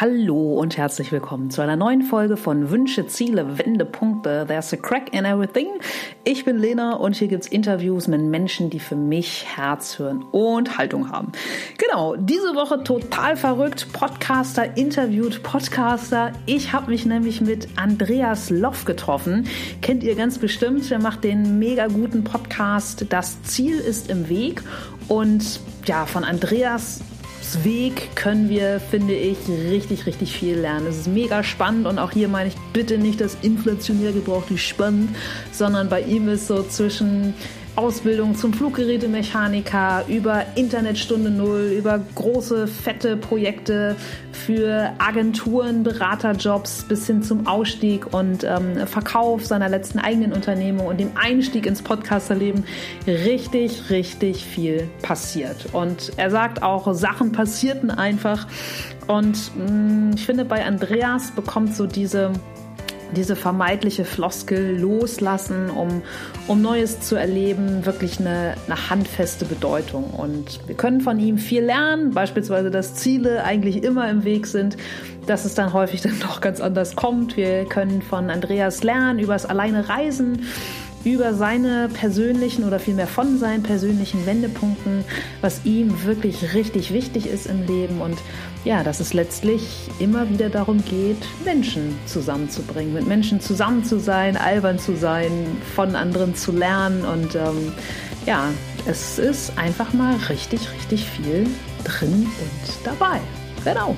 Hallo und herzlich willkommen zu einer neuen Folge von Wünsche, Ziele, Wendepunkte. There's a crack in everything. Ich bin Lena und hier gibt's Interviews mit Menschen, die für mich Herz, Hirn und Haltung haben. Genau, diese Woche total verrückt. Podcaster interviewt Podcaster. Ich habe mich nämlich mit Andreas Loff getroffen. Kennt ihr ganz bestimmt. Der macht den mega guten Podcast. Das Ziel ist im Weg. Und ja, von Andreas Weg können wir, finde ich, richtig, richtig viel lernen. Es ist mega spannend und auch hier meine ich bitte nicht das inflationär gebrauchte spannend, sondern bei ihm ist so zwischen Ausbildung zum Fluggerätemechaniker, über Internetstunde Null, über große, fette Projekte für Agenturen, Beraterjobs bis hin zum Ausstieg und ähm, Verkauf seiner letzten eigenen Unternehmung und dem Einstieg ins Podcasterleben richtig, richtig viel passiert. Und er sagt auch, Sachen passierten einfach. Und mh, mm, ich finde, bei Andreas bekommt so diese diese vermeintliche Floskel loslassen, um, um Neues zu erleben, wirklich eine, eine handfeste Bedeutung. Und wir können von ihm viel lernen, beispielsweise, dass Ziele eigentlich immer im Weg sind, dass es dann häufig dann doch ganz anders kommt. Wir können von Andreas lernen über das alleine Reisen über seine persönlichen oder vielmehr von seinen persönlichen Wendepunkten, was ihm wirklich richtig wichtig ist im Leben und ja, dass es letztlich immer wieder darum geht, Menschen zusammenzubringen, mit Menschen zusammen zu sein, albern zu sein, von anderen zu lernen und ähm, ja, es ist einfach mal richtig, richtig viel drin und dabei. Genau.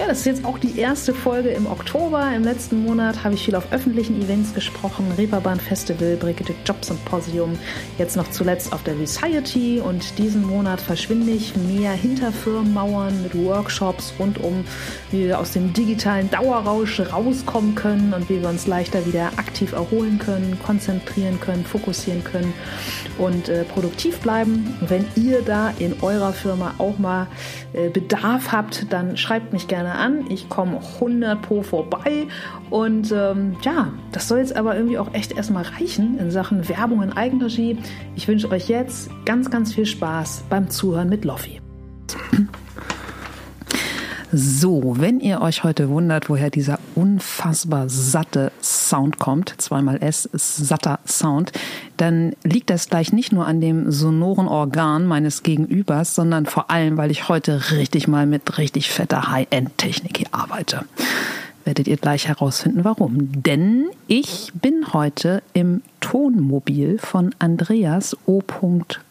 Ja, das ist jetzt auch die erste Folge im Oktober. Im letzten Monat habe ich viel auf öffentlichen Events gesprochen. Reeperbahn Festival, Brigitte Job Symposium, jetzt noch zuletzt auf der Society und diesen Monat verschwinde ich mehr hinter Firmenmauern mit Workshops rund um, wie wir aus dem digitalen Dauerrausch rauskommen können und wie wir uns leichter wieder aktiv erholen können, konzentrieren können, fokussieren können und äh, produktiv bleiben. Wenn ihr da in eurer Firma auch mal äh, Bedarf habt, dann schreibt mich gerne an. Ich komme 100 pro vorbei. Und ähm, ja, das soll jetzt aber irgendwie auch echt erstmal reichen in Sachen Werbung in Eigenregie. Ich wünsche euch jetzt ganz, ganz viel Spaß beim Zuhören mit Loffi. So, wenn ihr euch heute wundert, woher dieser unfassbar satte Sound kommt, zweimal S satter Sound, dann liegt das gleich nicht nur an dem sonoren Organ meines Gegenübers, sondern vor allem, weil ich heute richtig mal mit richtig fetter High-End-Technik hier arbeite. Werdet ihr gleich herausfinden, warum. Denn ich bin heute im Tonmobil von Andreas O.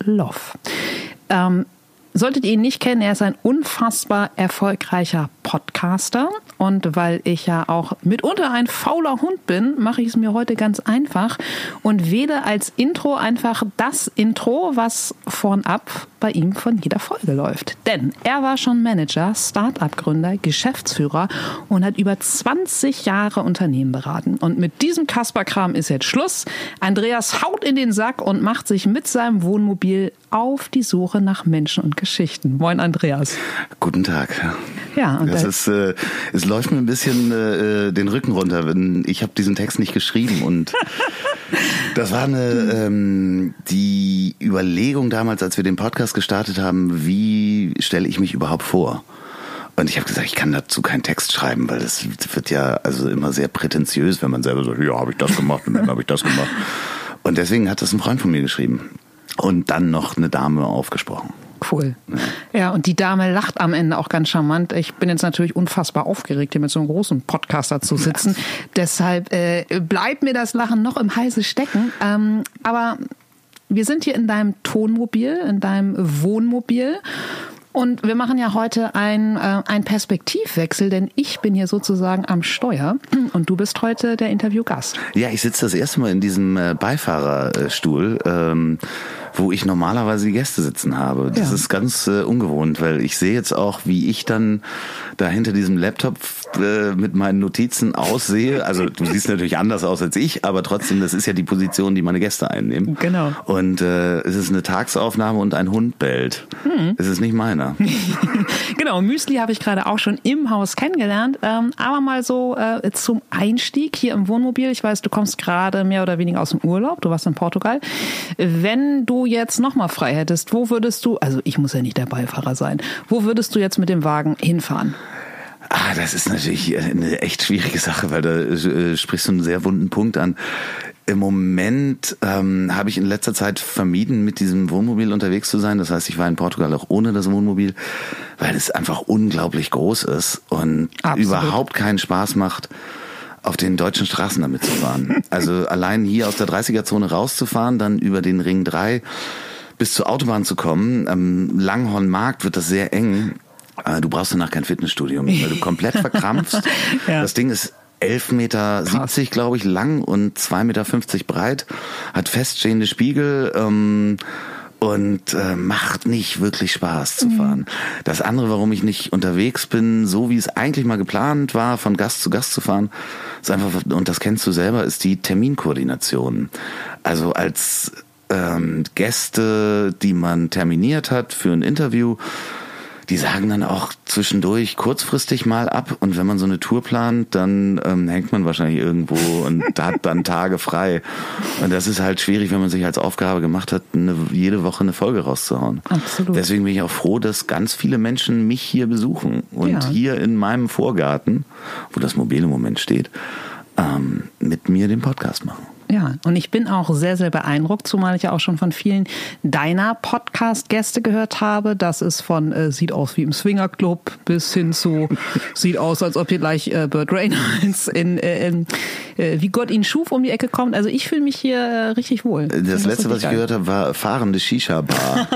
Loff. Ähm, Solltet ihr ihn nicht kennen, er ist ein unfassbar erfolgreicher Podcaster. Und weil ich ja auch mitunter ein fauler Hund bin, mache ich es mir heute ganz einfach und wähle als Intro einfach das Intro, was vornab bei ihm von jeder Folge läuft. Denn er war schon Manager, Start-up-Gründer, Geschäftsführer und hat über 20 Jahre Unternehmen beraten. Und mit diesem Kasperkram ist jetzt Schluss. Andreas haut in den Sack und macht sich mit seinem Wohnmobil auf die Suche nach Menschen und Geschichten. Moin, Andreas. Guten Tag. Ja, und das ist, äh, es läuft mir ein bisschen äh, den Rücken runter. Ich habe diesen Text nicht geschrieben und das war eine ähm, die Überlegung damals, als wir den Podcast gestartet haben, wie stelle ich mich überhaupt vor? Und ich habe gesagt, ich kann dazu keinen Text schreiben, weil das wird ja also immer sehr prätentiös, wenn man selber sagt, ja, habe ich das gemacht und dann habe ich das gemacht. Und deswegen hat das ein Freund von mir geschrieben und dann noch eine Dame aufgesprochen. Cool. Ja. ja, und die Dame lacht am Ende auch ganz charmant. Ich bin jetzt natürlich unfassbar aufgeregt, hier mit so einem großen Podcaster zu sitzen. Ja. Deshalb äh, bleibt mir das Lachen noch im Halse stecken. Ähm, aber wir sind hier in deinem Tonmobil, in deinem Wohnmobil. Und wir machen ja heute ein, äh, ein Perspektivwechsel, denn ich bin hier sozusagen am Steuer und du bist heute der Interviewgast. Ja, ich sitze das erste Mal in diesem äh, Beifahrerstuhl. Ähm wo ich normalerweise die Gäste sitzen habe. Das ja. ist ganz äh, ungewohnt, weil ich sehe jetzt auch, wie ich dann da hinter diesem Laptop äh, mit meinen Notizen aussehe. Also du siehst natürlich anders aus als ich, aber trotzdem, das ist ja die Position, die meine Gäste einnehmen. Genau. Und äh, es ist eine Tagsaufnahme und ein Hund bellt. Hm. Es ist nicht meiner. genau, Müsli habe ich gerade auch schon im Haus kennengelernt. Ähm, aber mal so äh, zum Einstieg hier im Wohnmobil. Ich weiß, du kommst gerade mehr oder weniger aus dem Urlaub. Du warst in Portugal. Wenn du jetzt nochmal frei hättest, wo würdest du, also ich muss ja nicht der Beifahrer sein, wo würdest du jetzt mit dem Wagen hinfahren? Ah, das ist natürlich eine echt schwierige Sache, weil da äh, sprichst du einen sehr wunden Punkt an. Im Moment ähm, habe ich in letzter Zeit vermieden, mit diesem Wohnmobil unterwegs zu sein. Das heißt, ich war in Portugal auch ohne das Wohnmobil, weil es einfach unglaublich groß ist und Absolut. überhaupt keinen Spaß macht, auf den deutschen Straßen damit zu fahren. Also allein hier aus der 30er-Zone rauszufahren, dann über den Ring 3 bis zur Autobahn zu kommen. Am Langhornmarkt wird das sehr eng. Äh, du brauchst danach kein Fitnessstudio mehr, weil du komplett verkrampfst. ja. Das Ding ist 11,70 Meter, glaube ich, lang und 2,50 Meter breit, hat feststehende Spiegel ähm, und äh, macht nicht wirklich Spaß zu fahren. Mhm. Das andere, warum ich nicht unterwegs bin, so wie es eigentlich mal geplant war, von Gast zu Gast zu fahren, ist einfach, und das kennst du selber, ist die Terminkoordination. Also als ähm, Gäste, die man terminiert hat für ein Interview, die sagen dann auch zwischendurch kurzfristig mal ab und wenn man so eine Tour plant, dann ähm, hängt man wahrscheinlich irgendwo und hat dann Tage frei. Und das ist halt schwierig, wenn man sich als Aufgabe gemacht hat, eine, jede Woche eine Folge rauszuhauen. Absolut. Deswegen bin ich auch froh, dass ganz viele Menschen mich hier besuchen und ja. hier in meinem Vorgarten, wo das Mobil im Moment steht, ähm, mit mir den Podcast machen. Ja, und ich bin auch sehr, sehr beeindruckt, zumal ich ja auch schon von vielen deiner Podcast-Gäste gehört habe. Das ist von äh, sieht aus wie im Swingerclub bis hin zu sieht aus, als ob hier gleich äh, Burt Reynolds in, äh, in wie Gott ihn schuf um die Ecke kommt. Also ich fühle mich hier äh, richtig wohl. Das letzte, was ich gehört habe, war fahrende Shisha-Bar.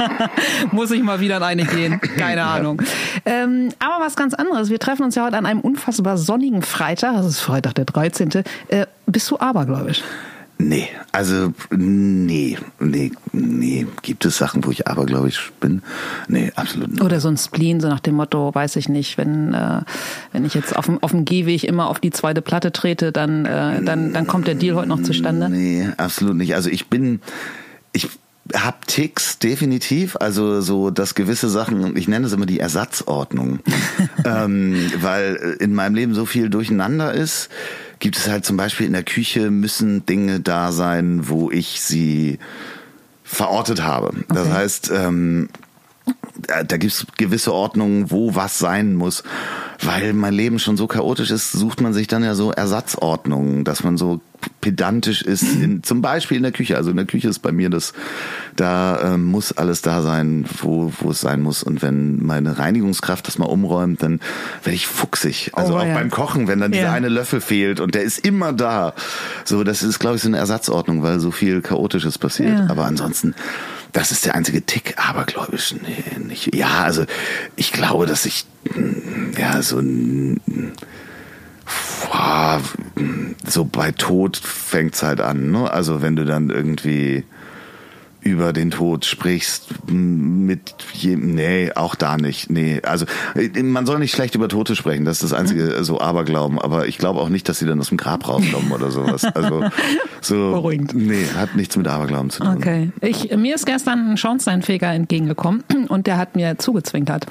Muss ich mal wieder in eine gehen. Keine Ahnung. Ähm, aber was ganz anderes. Wir treffen uns ja heute an einem unfassbar sonnigen Freitag. Das ist Freitag der 13. Äh, bist du abergläubisch? Nee, also nee, nee, nee. Gibt es Sachen, wo ich abergläubisch bin? Nee, absolut nicht. Oder so ein Spleen, so nach dem Motto, weiß ich nicht, wenn, äh, wenn ich jetzt auf dem, auf dem Gehweg immer auf die zweite Platte trete, dann, äh, dann, dann kommt der Deal heute noch zustande? Nee, absolut nicht. Also ich bin, ich hab Ticks definitiv, also so dass gewisse Sachen, ich nenne es immer die Ersatzordnung, ähm, weil in meinem Leben so viel durcheinander ist gibt es halt zum Beispiel in der Küche müssen Dinge da sein, wo ich sie verortet habe. Okay. Das heißt, ähm, da gibt es gewisse Ordnungen, wo was sein muss. Weil mein Leben schon so chaotisch ist, sucht man sich dann ja so Ersatzordnungen, dass man so pedantisch ist, in, zum Beispiel in der Küche. Also in der Küche ist bei mir das, da äh, muss alles da sein, wo, wo es sein muss. Und wenn meine Reinigungskraft das mal umräumt, dann werde ich fuchsig. Also oh, auch ja. beim Kochen, wenn dann ja. dieser eine Löffel fehlt und der ist immer da. So, das ist, glaube ich, so eine Ersatzordnung, weil so viel Chaotisches passiert. Ja. Aber ansonsten, das ist der einzige Tick, abergläubisch. Nee, nicht. Ja, also ich glaube, dass ich ja so ein so bei Tod fängt's halt an, ne? Also wenn du dann irgendwie über den Tod sprichst mit jedem, nee, auch da nicht, nee, also man soll nicht schlecht über Tote sprechen, das ist das einzige mhm. so Aberglauben, aber ich glaube auch nicht, dass sie dann aus dem Grab rauskommen oder sowas, also so, Beruhigend. nee, hat nichts mit Aberglauben zu tun. Okay, ich, mir ist gestern ein Schornsteinfeger entgegengekommen und der hat mir zugezwinkert.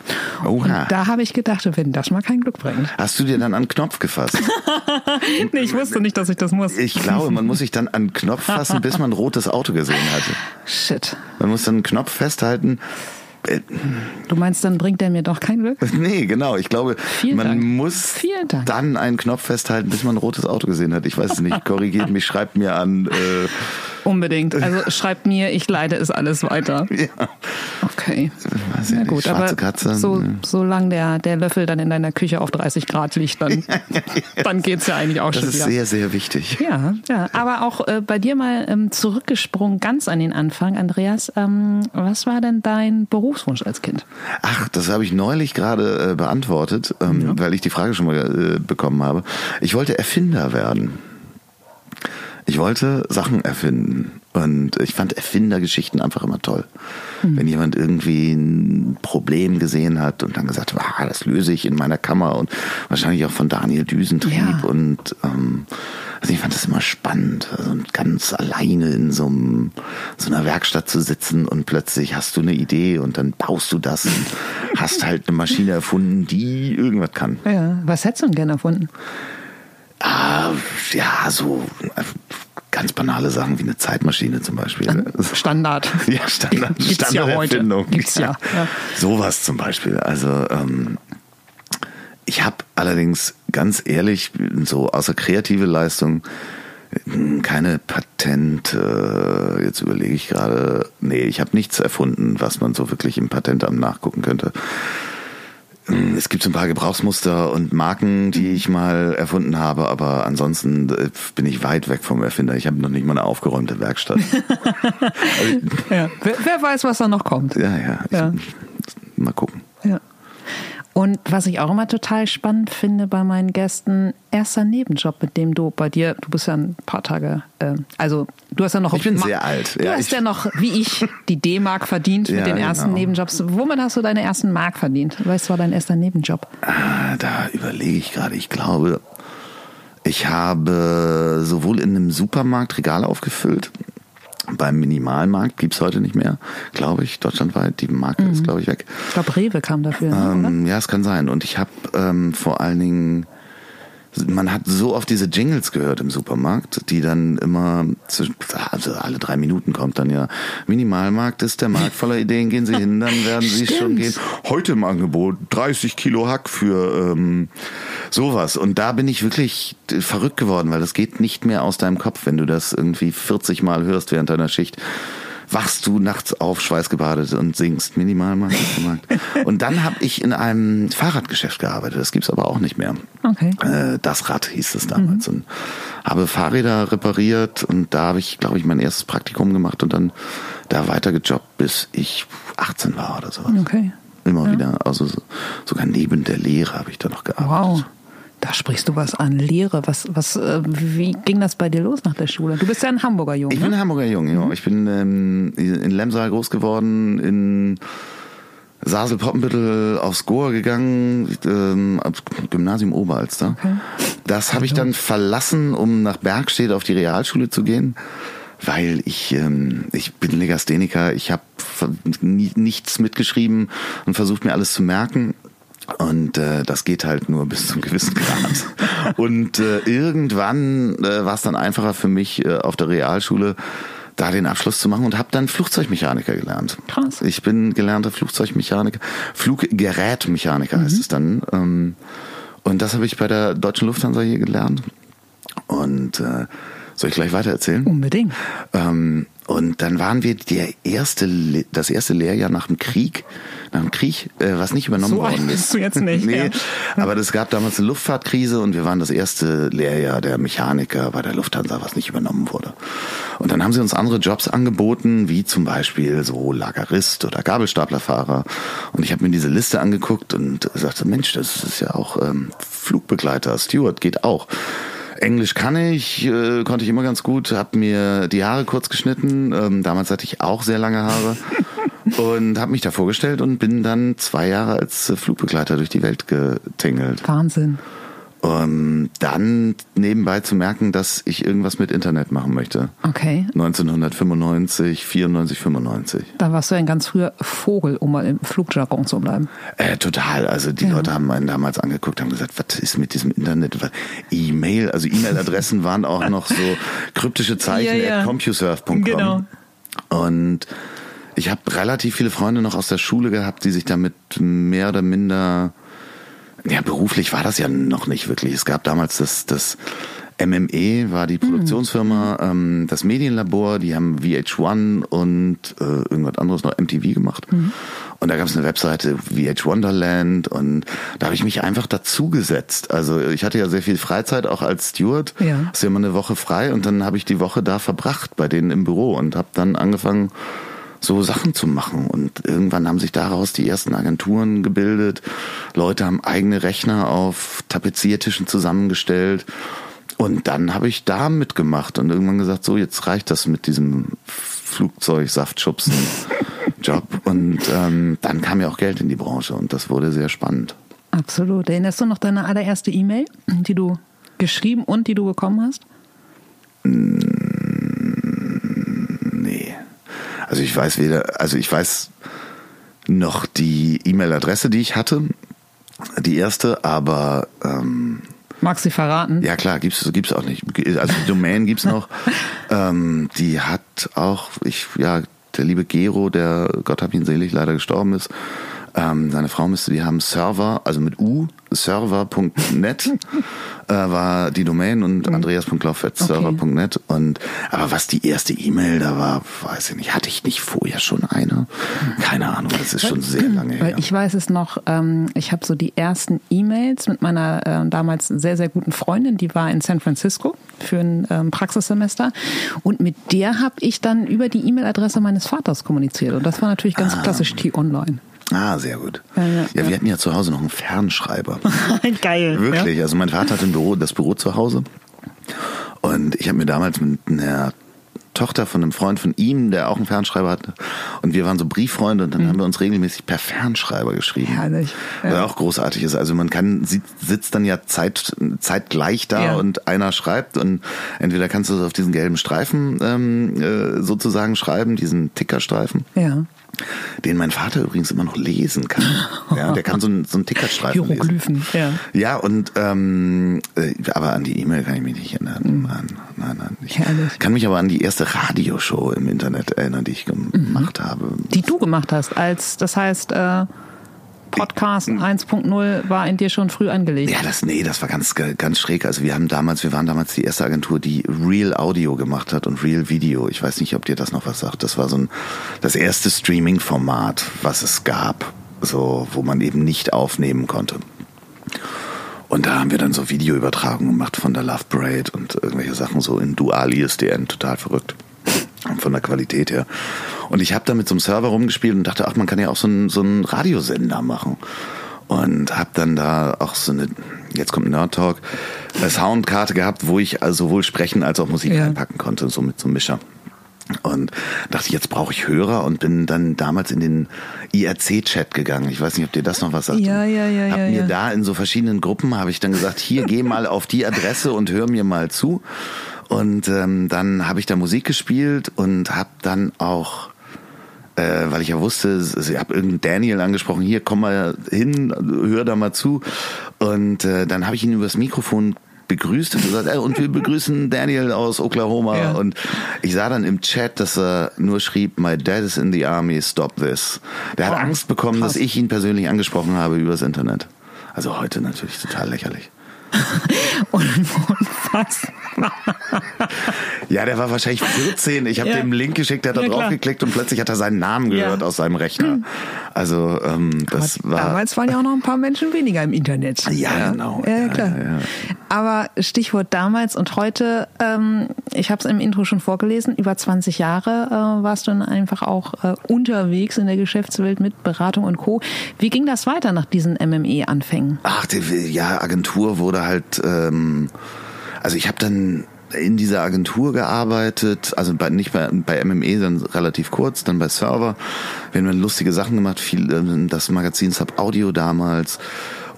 Oha. Und da habe ich gedacht, wenn das mal kein Glück bringt. Hast du dir dann an den Knopf gefasst? nee, ich wusste nicht, dass ich das muss. Ich glaube, man muss sich dann an den Knopf fassen, bis man ein rotes Auto gesehen hatte. Shit. Man muss dann einen Knopf festhalten. Äh, du meinst, dann bringt er mir doch kein Glück? Nee, genau. Ich glaube, Vielen man Dank. muss dann einen Knopf festhalten, bis man ein rotes Auto gesehen hat. Ich weiß es nicht. Korrigiert mich, schreibt mir an. Äh, Unbedingt. Also schreibt mir, ich leite es alles weiter. Ja. Okay. Ja, ja gut, aber Katze, so, ne. solange der, der Löffel dann in deiner Küche auf 30 Grad liegt, dann, dann geht es ja eigentlich auch das schon wieder. Das ist sehr, sehr wichtig. Ja, ja. aber auch äh, bei dir mal ähm, zurückgesprungen, ganz an den Anfang, Andreas. Ähm, was war denn dein Berufswunsch als Kind? Ach, das habe ich neulich gerade äh, beantwortet, ähm, ja. weil ich die Frage schon mal äh, bekommen habe. Ich wollte Erfinder werden. Ich wollte Sachen erfinden. Und ich fand Erfindergeschichten einfach immer toll. Mhm. Wenn jemand irgendwie ein Problem gesehen hat und dann gesagt hat, ah, das löse ich in meiner Kammer und wahrscheinlich auch von Daniel Düsentrieb. Ja. Und ähm, also ich fand das immer spannend, also ganz alleine in so, einem, so einer Werkstatt zu sitzen und plötzlich hast du eine Idee und dann baust du das und hast halt eine Maschine erfunden, die irgendwas kann. Ja, was hättest du denn gerne erfunden? Ah, ja, so ganz banale Sachen wie eine Zeitmaschine zum Beispiel. Standard. Ja, Standard. Gibt's Standard ja heute. Gibt's ja. ja. Sowas zum Beispiel. Also ähm, ich habe allerdings ganz ehrlich, so außer kreative Leistung, keine Patente. Jetzt überlege ich gerade. Nee, ich habe nichts erfunden, was man so wirklich im Patentamt nachgucken könnte. Es gibt so ein paar Gebrauchsmuster und Marken, die ich mal erfunden habe, aber ansonsten äh, bin ich weit weg vom Erfinder. Ich habe noch nicht mal eine aufgeräumte Werkstatt. ja. wer, wer, weiß, was da noch kommt. Ja, ja. Ich, ja. Mal gucken. Ja. Und was ich auch immer total spannend finde bei meinen Gästen, erster Nebenjob, mit dem du bei dir, du bist ja ein paar Tage, äh, also du hast ja noch. Ich bin sehr alt. Du ja, hast ja noch, wie ich, die D-Mark verdient ja, mit den ersten genau. Nebenjobs. Womit hast du deine ersten Mark verdient? Was war dein erster Nebenjob? Ah, da überlege ich gerade. Ich glaube, ich habe sowohl in einem Supermarkt Regale aufgefüllt beim Minimalmarkt gibt es heute nicht mehr, glaube ich, deutschlandweit. Die Marke mhm. ist, glaube ich, weg. Ich glaube, Rewe kam dafür. Ähm, ja, es kann sein. Und ich habe ähm, vor allen Dingen man hat so oft diese Jingles gehört im Supermarkt, die dann immer, also alle drei Minuten kommt dann ja, Minimalmarkt ist der Markt voller Ideen, gehen Sie hin, dann werden Sie Stimmt. schon gehen. Heute im Angebot 30 Kilo Hack für ähm, sowas. Und da bin ich wirklich verrückt geworden, weil das geht nicht mehr aus deinem Kopf, wenn du das irgendwie 40 Mal hörst während deiner Schicht wachst du nachts auf, schweißgebadet und singst Minimalmarkt. und dann habe ich in einem Fahrradgeschäft gearbeitet. Das gibt's aber auch nicht mehr. Okay. Äh, das Rad hieß es damals. Mhm. Und habe Fahrräder repariert und da habe ich, glaube ich, mein erstes Praktikum gemacht und dann da weitergejobbt, bis ich 18 war oder sowas. Okay. Immer ja. wieder. Also sogar neben der Lehre habe ich da noch gearbeitet. Wow. Da sprichst du was an Lehre. Was, was, äh, wie ging das bei dir los nach der Schule? Du bist ja ein Hamburger Junge. Ich bin ein Hamburger Junge, ja. Ich bin ähm, in Lemsal groß geworden, in Sasel-Poppenbüttel aufs Goa gegangen, ähm, Gymnasium Oberalster. Okay. Das habe ich dann verlassen, um nach Bergstedt auf die Realschule zu gehen weil ich ähm, ich bin Legastheniker, ich habe nichts mitgeschrieben und versucht mir alles zu merken und äh, das geht halt nur bis zum gewissen Grad. Und äh, irgendwann äh, war es dann einfacher für mich äh, auf der Realschule da den Abschluss zu machen und habe dann Flugzeugmechaniker gelernt. Krass. Ich bin gelernter Flugzeugmechaniker, Fluggerätmechaniker mhm. heißt es dann. Ähm, und das habe ich bei der Deutschen Lufthansa hier gelernt. Und äh, soll ich gleich weiter erzählen? Unbedingt. Ähm, und dann waren wir der erste, das erste Lehrjahr nach dem Krieg, nach dem Krieg, äh, was nicht übernommen so worden ist. Bist du jetzt nicht. nee, ja. aber es gab damals eine Luftfahrtkrise und wir waren das erste Lehrjahr der Mechaniker bei der Lufthansa, was nicht übernommen wurde. Und dann haben sie uns andere Jobs angeboten, wie zum Beispiel so Lagerist oder Gabelstaplerfahrer. Und ich habe mir diese Liste angeguckt und sagte, Mensch, das ist ja auch ähm, Flugbegleiter, Steward geht auch. Englisch kann ich, äh, konnte ich immer ganz gut, habe mir die Haare kurz geschnitten. Ähm, damals hatte ich auch sehr lange Haare und habe mich da vorgestellt und bin dann zwei Jahre als Flugbegleiter durch die Welt getingelt. Wahnsinn um dann nebenbei zu merken, dass ich irgendwas mit Internet machen möchte. Okay. 1995, 94, 95. Da warst du ein ganz früher Vogel, um mal im Flugjargon zu bleiben. Äh, total. Also die ja. Leute haben einen damals angeguckt, haben gesagt, was ist mit diesem Internet? E-Mail, also E-Mail-Adressen waren auch noch so kryptische Zeichen ja, ja. at CompuServe.com. Genau. Und ich habe relativ viele Freunde noch aus der Schule gehabt, die sich damit mehr oder minder ja, beruflich war das ja noch nicht wirklich. Es gab damals das, das MME war die Produktionsfirma, mhm. ähm, das Medienlabor, die haben VH1 und äh, irgendwas anderes noch MTV gemacht. Mhm. Und da gab es eine Webseite VH Wonderland und da habe ich mich einfach dazugesetzt. Also ich hatte ja sehr viel Freizeit auch als Steward. Ja. Hast ja immer eine Woche frei und dann habe ich die Woche da verbracht bei denen im Büro und habe dann angefangen so Sachen zu machen. Und irgendwann haben sich daraus die ersten Agenturen gebildet. Leute haben eigene Rechner auf Tapeziertischen zusammengestellt. Und dann habe ich da mitgemacht und irgendwann gesagt, so jetzt reicht das mit diesem Flugzeugsaftschubsen Job. Und ähm, dann kam ja auch Geld in die Branche und das wurde sehr spannend. Absolut. Erinnerst du noch deine allererste E-Mail, die du geschrieben und die du bekommen hast? Also ich weiß weder, also ich weiß noch die E-Mail-Adresse, die ich hatte, die erste, aber ähm, Magst du sie verraten? Ja klar, gibt's gibt's auch nicht. Also die Domain gibt's noch. ähm, die hat auch, ich ja, der liebe Gero, der Gott hab ihn selig leider gestorben ist, Ähm, seine Frau müsste die haben, Server, also mit U, server.net äh, war die Domain und mhm. andreas.lauf.server.net. Okay. Und aber was die erste E-Mail da war, weiß ich nicht. Hatte ich nicht vorher schon eine? Keine Ahnung, das ist schon sehr lange her. Ich weiß es noch, ähm, ich habe so die ersten E-Mails mit meiner äh, damals sehr, sehr guten Freundin, die war in San Francisco für ein ähm, Praxissemester. Und mit der habe ich dann über die E-Mail-Adresse meines Vaters kommuniziert. Und das war natürlich ganz ah. klassisch T-Online. Ah, sehr gut. Ja, ja, ja, wir hatten ja zu Hause noch einen Fernschreiber. Geil. Wirklich. Also mein Vater hatte ein Büro, das Büro zu Hause. Und ich habe mir damals mit einer Tochter von einem Freund von ihm, der auch einen Fernschreiber hatte. Und wir waren so Brieffreunde und dann mhm. haben wir uns regelmäßig per Fernschreiber geschrieben. Herrlich. Ja. Was auch großartig ist. Also man kann, sitzt dann ja zeit, zeitgleich da ja. und einer schreibt und entweder kannst du es auf diesen gelben Streifen ähm, äh, sozusagen schreiben, diesen Tickerstreifen. Ja den mein Vater übrigens immer noch lesen kann. Ja, der kann so einen, so einen Tickerstreifen Hieroglyphen, lesen. ja. Ja, und ähm, äh, aber an die E-Mail kann ich mich nicht erinnern. Mhm. Nein, nein, nein. Ich Herrlich. kann mich aber an die erste Radioshow im Internet erinnern, die ich gemacht mhm. habe. Die du gemacht hast, als das heißt äh Podcast 1.0 war in dir schon früh angelegt. Ja, das, nee, das war ganz, ganz schräg. Also wir haben damals, wir waren damals die erste Agentur, die Real Audio gemacht hat und Real Video. Ich weiß nicht, ob dir das noch was sagt. Das war so ein, das erste Streaming-Format, was es gab. So, wo man eben nicht aufnehmen konnte. Und da haben wir dann so Videoübertragungen gemacht von der Love Parade und irgendwelche Sachen so in Dual ISDN, total verrückt. Von der Qualität her. Und ich habe da mit so einem Server rumgespielt und dachte, ach, man kann ja auch so einen, so einen Radiosender machen. Und habe dann da auch so eine, jetzt kommt Nerd Talk, eine Soundkarte gehabt, wo ich also sowohl sprechen als auch Musik ja. einpacken konnte, so mit so einem Mischer. Und dachte, jetzt brauche ich Hörer und bin dann damals in den IRC-Chat gegangen. Ich weiß nicht, ob dir das noch was sagt. Ja, ja, ja. Hab ja, mir ja. da in so verschiedenen Gruppen habe ich dann gesagt, hier geh mal auf die Adresse und hör mir mal zu. Und ähm, dann habe ich da Musik gespielt und habe dann auch äh, weil ich ja wusste, ich habe irgendeinen Daniel angesprochen, hier komm mal hin, hör da mal zu. Und äh, dann habe ich ihn übers Mikrofon begrüßt und gesagt, ey, und wir begrüßen Daniel aus Oklahoma. Ja. Und ich sah dann im Chat, dass er nur schrieb, my dad is in the army, stop this. Der hat oh, Angst bekommen, krass. dass ich ihn persönlich angesprochen habe übers Internet. Also heute natürlich total lächerlich. Unfassbar. ja, der war wahrscheinlich 14. Ich habe ja. dem Link geschickt, der hat da ja, drauf geklickt und plötzlich hat er seinen Namen gehört ja. aus seinem Rechner. Also ähm, das Aber war. Damals waren ja auch noch ein paar Menschen weniger im Internet. Ja, genau. Ja, klar. Aber Stichwort damals und heute, ähm, ich habe es im Intro schon vorgelesen, über 20 Jahre äh, warst du dann einfach auch äh, unterwegs in der Geschäftswelt mit Beratung und Co. Wie ging das weiter nach diesen MME-Anfängen? Ach, die, ja, Agentur wurde halt. Ähm, also ich habe dann in dieser Agentur gearbeitet, also bei, nicht bei, bei MME, sondern relativ kurz, dann bei Server. Wir haben dann lustige Sachen gemacht, viel ähm, das Magazin Sub Audio damals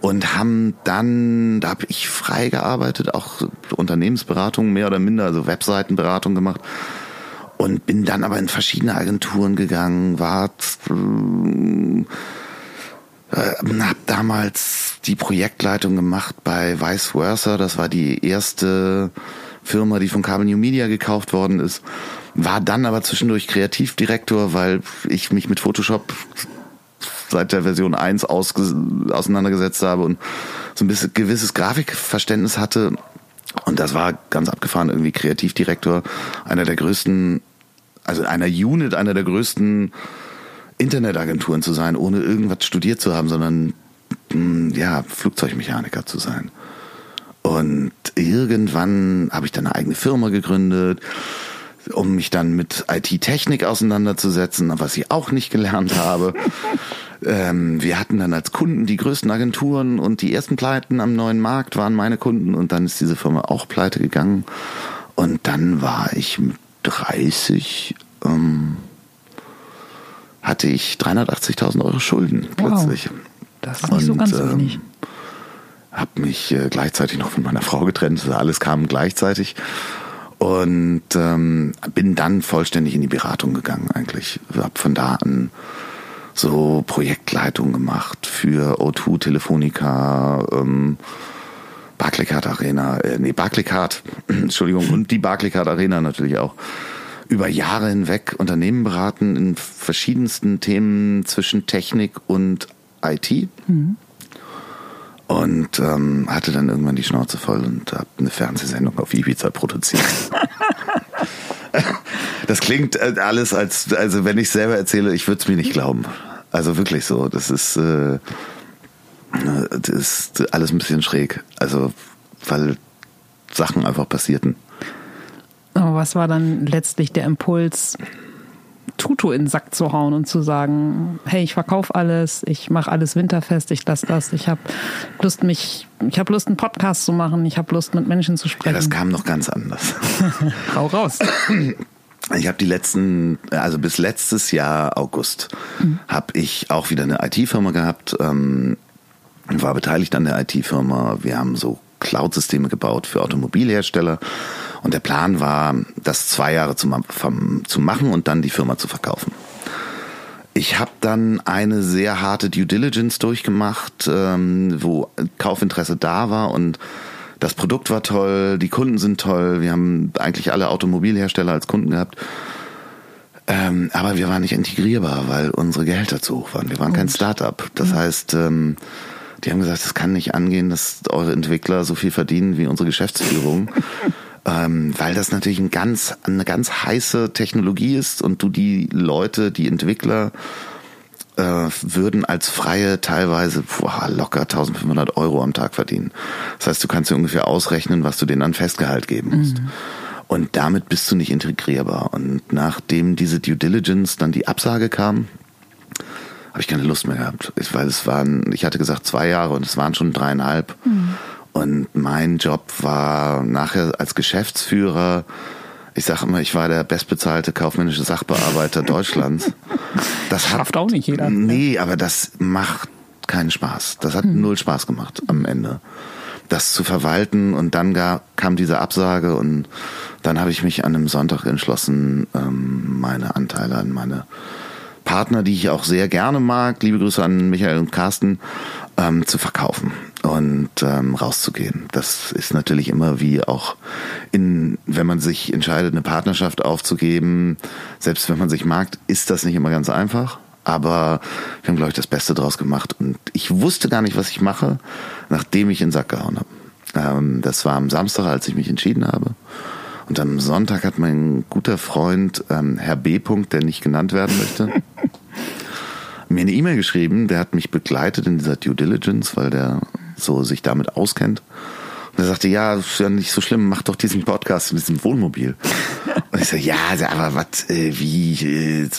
und haben dann, da habe ich frei gearbeitet, auch Unternehmensberatung mehr oder minder, also Webseitenberatung gemacht und bin dann aber in verschiedene Agenturen gegangen, war äh, habe damals die Projektleitung gemacht bei Vice Versa. Das war die erste Firma, die von Carbon New Media gekauft worden ist. War dann aber zwischendurch Kreativdirektor, weil ich mich mit Photoshop seit der Version 1 auseinandergesetzt habe und so ein bisschen gewisses Grafikverständnis hatte. Und das war ganz abgefahren, irgendwie Kreativdirektor einer der größten, also einer Unit, einer der größten Internetagenturen zu sein, ohne irgendwas studiert zu haben, sondern hm, ja, Flugzeugmechaniker zu sein. Und irgendwann habe ich dann eine eigene Firma gegründet, um mich dann mit IT-Technik auseinanderzusetzen, was ich auch nicht gelernt habe. ähm, wir hatten dann als Kunden die größten Agenturen und die ersten Pleiten am neuen Markt waren meine Kunden und dann ist diese Firma auch pleite gegangen. Und dann war ich mit 30 ähm, hatte ich 380.000 Euro Schulden plötzlich. Wow. Das ist nicht und, so ganz ähm, wenig. Habe mich äh, gleichzeitig noch von meiner Frau getrennt. Also alles kam gleichzeitig. Und ähm, bin dann vollständig in die Beratung gegangen eigentlich. Hab von da an so Projektleitung gemacht für O2, Telefonica, ähm, Barclaycard Arena, äh, nee, Barclaycard, Entschuldigung, und die Barclaycard Arena natürlich auch über Jahre hinweg Unternehmen beraten in verschiedensten Themen zwischen Technik und IT. Mhm. Und ähm, hatte dann irgendwann die Schnauze voll und habe eine Fernsehsendung auf Ibiza produziert. das klingt äh, alles als, also wenn ich selber erzähle, ich würde es mir nicht glauben. Also wirklich so. Das ist, äh, das ist alles ein bisschen schräg. Also, weil Sachen einfach passierten. Aber was war dann letztlich der Impuls, Tutu in den Sack zu hauen und zu sagen, hey, ich verkaufe alles, ich mache alles winterfest, ich lasse das, ich habe Lust mich, ich habe Lust einen Podcast zu machen, ich habe Lust mit Menschen zu sprechen. Ja, das kam noch ganz anders. Hau raus. Ich habe die letzten, also bis letztes Jahr August, mhm. habe ich auch wieder eine IT-Firma gehabt, ähm, war beteiligt an der IT-Firma. Wir haben so Cloud-Systeme gebaut für Automobilhersteller. Und der Plan war, das zwei Jahre zu, zu machen und dann die Firma zu verkaufen. Ich habe dann eine sehr harte Due Diligence durchgemacht, ähm, wo Kaufinteresse da war und das Produkt war toll, die Kunden sind toll, wir haben eigentlich alle Automobilhersteller als Kunden gehabt. Ähm, aber wir waren nicht integrierbar, weil unsere Gehälter zu hoch waren. Wir waren kein Startup. Das ja. heißt, ähm, die haben gesagt, es kann nicht angehen, dass eure Entwickler so viel verdienen wie unsere Geschäftsführung. ähm, weil das natürlich ein ganz, eine ganz heiße Technologie ist und du die Leute, die Entwickler, äh, würden als Freie teilweise boah, locker 1500 Euro am Tag verdienen. Das heißt, du kannst dir ungefähr ausrechnen, was du denen an Festgehalt geben musst. Mhm. Und damit bist du nicht integrierbar. Und nachdem diese Due Diligence dann die Absage kam, habe ich keine Lust mehr gehabt. Ich, weil es waren, ich hatte gesagt zwei Jahre und es waren schon dreieinhalb. Mhm. Und mein Job war nachher als Geschäftsführer, ich sage immer, ich war der bestbezahlte kaufmännische Sachbearbeiter Deutschlands. Das schafft auch nicht jeder. Nee, aber das macht keinen Spaß. Das hat hm. null Spaß gemacht am Ende. Das zu verwalten und dann gar, kam diese Absage und dann habe ich mich an einem Sonntag entschlossen, ähm, meine Anteile an meine Partner, die ich auch sehr gerne mag, liebe Grüße an Michael und Carsten, ähm, zu verkaufen und ähm, rauszugehen. Das ist natürlich immer wie auch in, wenn man sich entscheidet, eine Partnerschaft aufzugeben, selbst wenn man sich mag, ist das nicht immer ganz einfach. Aber wir haben, glaube ich, das Beste draus gemacht. Und ich wusste gar nicht, was ich mache, nachdem ich in den Sack gehauen habe. Ähm, das war am Samstag, als ich mich entschieden habe. Und am Sonntag hat mein guter Freund, ähm, Herr B. der nicht genannt werden möchte, mir eine E-Mail geschrieben, der hat mich begleitet in dieser Due Diligence, weil der so sich damit auskennt. Und er sagte, ja, ist ja nicht so schlimm, mach doch diesen Podcast in diesem Wohnmobil. Und ich so, ja, aber was, äh, wie, äh,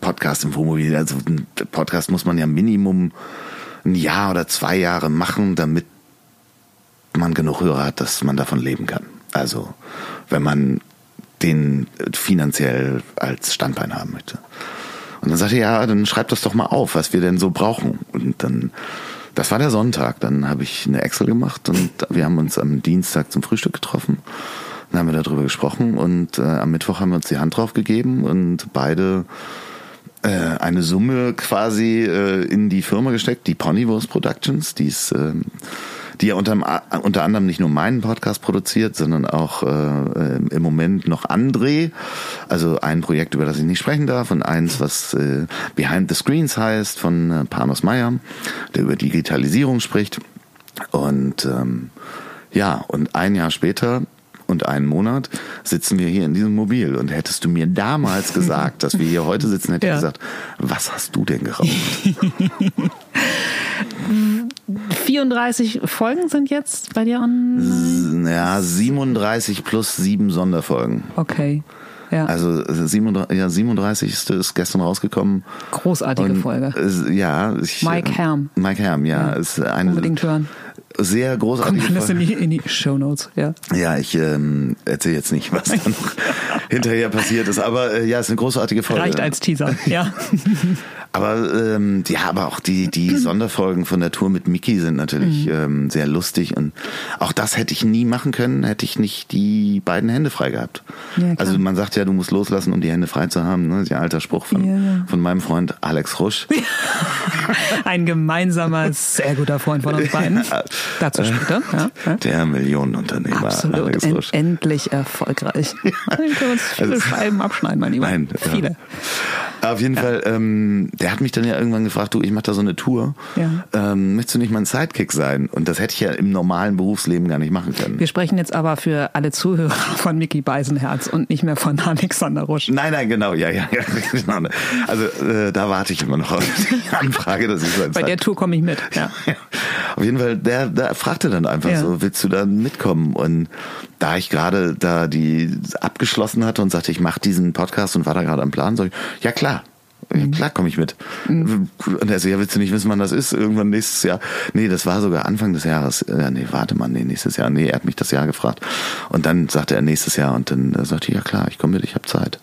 Podcast im Wohnmobil? Also ein Podcast muss man ja Minimum ein Jahr oder zwei Jahre machen, damit man genug Hörer hat, dass man davon leben kann. Also, wenn man den finanziell als Standbein haben möchte. Und dann sagte er, ja, dann schreib das doch mal auf, was wir denn so brauchen. Und dann, das war der Sonntag. Dann habe ich eine Excel gemacht und wir haben uns am Dienstag zum Frühstück getroffen. Dann haben wir darüber gesprochen und äh, am Mittwoch haben wir uns die Hand drauf gegeben und beide äh, eine Summe quasi äh, in die Firma gesteckt, die Ponywurst Productions, die ist äh, die ja unter, unter anderem nicht nur meinen Podcast produziert, sondern auch äh, im Moment noch André. Also ein Projekt, über das ich nicht sprechen darf und eins, was äh, Behind the Screens heißt von äh, Panos Meyer, der über Digitalisierung spricht. Und ähm, ja, und ein Jahr später und einen Monat sitzen wir hier in diesem Mobil. Und hättest du mir damals gesagt, dass wir hier heute sitzen, hätte ja. ich gesagt, was hast du denn geraucht? 34 Folgen sind jetzt bei dir on? Ja, 37 plus sieben Sonderfolgen. Okay. Ja. Also 37, ja, 37. ist gestern rausgekommen. Großartige Und, Folge. ja. Ich, Mike Herm. Mike Herm, ja. ja. Ist eine, Unbedingt hören sehr großartig. Kommt alles in die, in die Show Notes, ja. Ja, ich ähm, erzähle jetzt nicht, was da noch hinterher passiert ist, aber äh, ja, es ist eine großartige Folge. Reicht als Teaser, ja. aber ähm, ja, aber auch die die Sonderfolgen von der Tour mit Mickey sind natürlich mhm. ähm, sehr lustig und auch das hätte ich nie machen können, hätte ich nicht die beiden Hände frei gehabt. Ja, also man sagt ja, du musst loslassen, um die Hände frei zu haben. Ne? Das ist ja ein alter Spruch von ja. von meinem Freund Alex Rusch. ein gemeinsamer, sehr guter Freund von uns beiden. Dazu äh, später. Ja, Der Millionenunternehmer. Absolut. End, endlich erfolgreich. Ja. Dann können wir uns viele also, Scheiben abschneiden, mein Lieber. Nein, viele. Auf jeden ja. Fall, ähm, der hat mich dann ja irgendwann gefragt, du, ich mache da so eine Tour. Ja. Ähm, möchtest du nicht mein Sidekick sein? Und das hätte ich ja im normalen Berufsleben gar nicht machen können. Wir sprechen jetzt aber für alle Zuhörer von Mickey Beisenherz und nicht mehr von Alexander Rusch. Nein, nein, genau, ja, ja, ja. Genau. Also äh, da warte ich immer noch auf die Anfrage. Dass ich so Bei der Tour komme ich mit, ja. Auf jeden Fall, der, der fragte dann einfach so, willst du da mitkommen? Und da ich gerade da die abgeschlossen hatte und sagte, ich mache diesen Podcast und war da gerade am Plan, sag ich, ja klar, ja, klar komme ich mit. Mhm. Und er so, ja, willst du nicht wissen, wann das ist? Irgendwann nächstes Jahr. Nee, das war sogar Anfang des Jahres. Ja, nee, warte mal, nee, nächstes Jahr. Nee, er hat mich das Jahr gefragt. Und dann sagte er nächstes Jahr und dann äh, sagte ich, ja klar, ich komme mit, ich habe Zeit.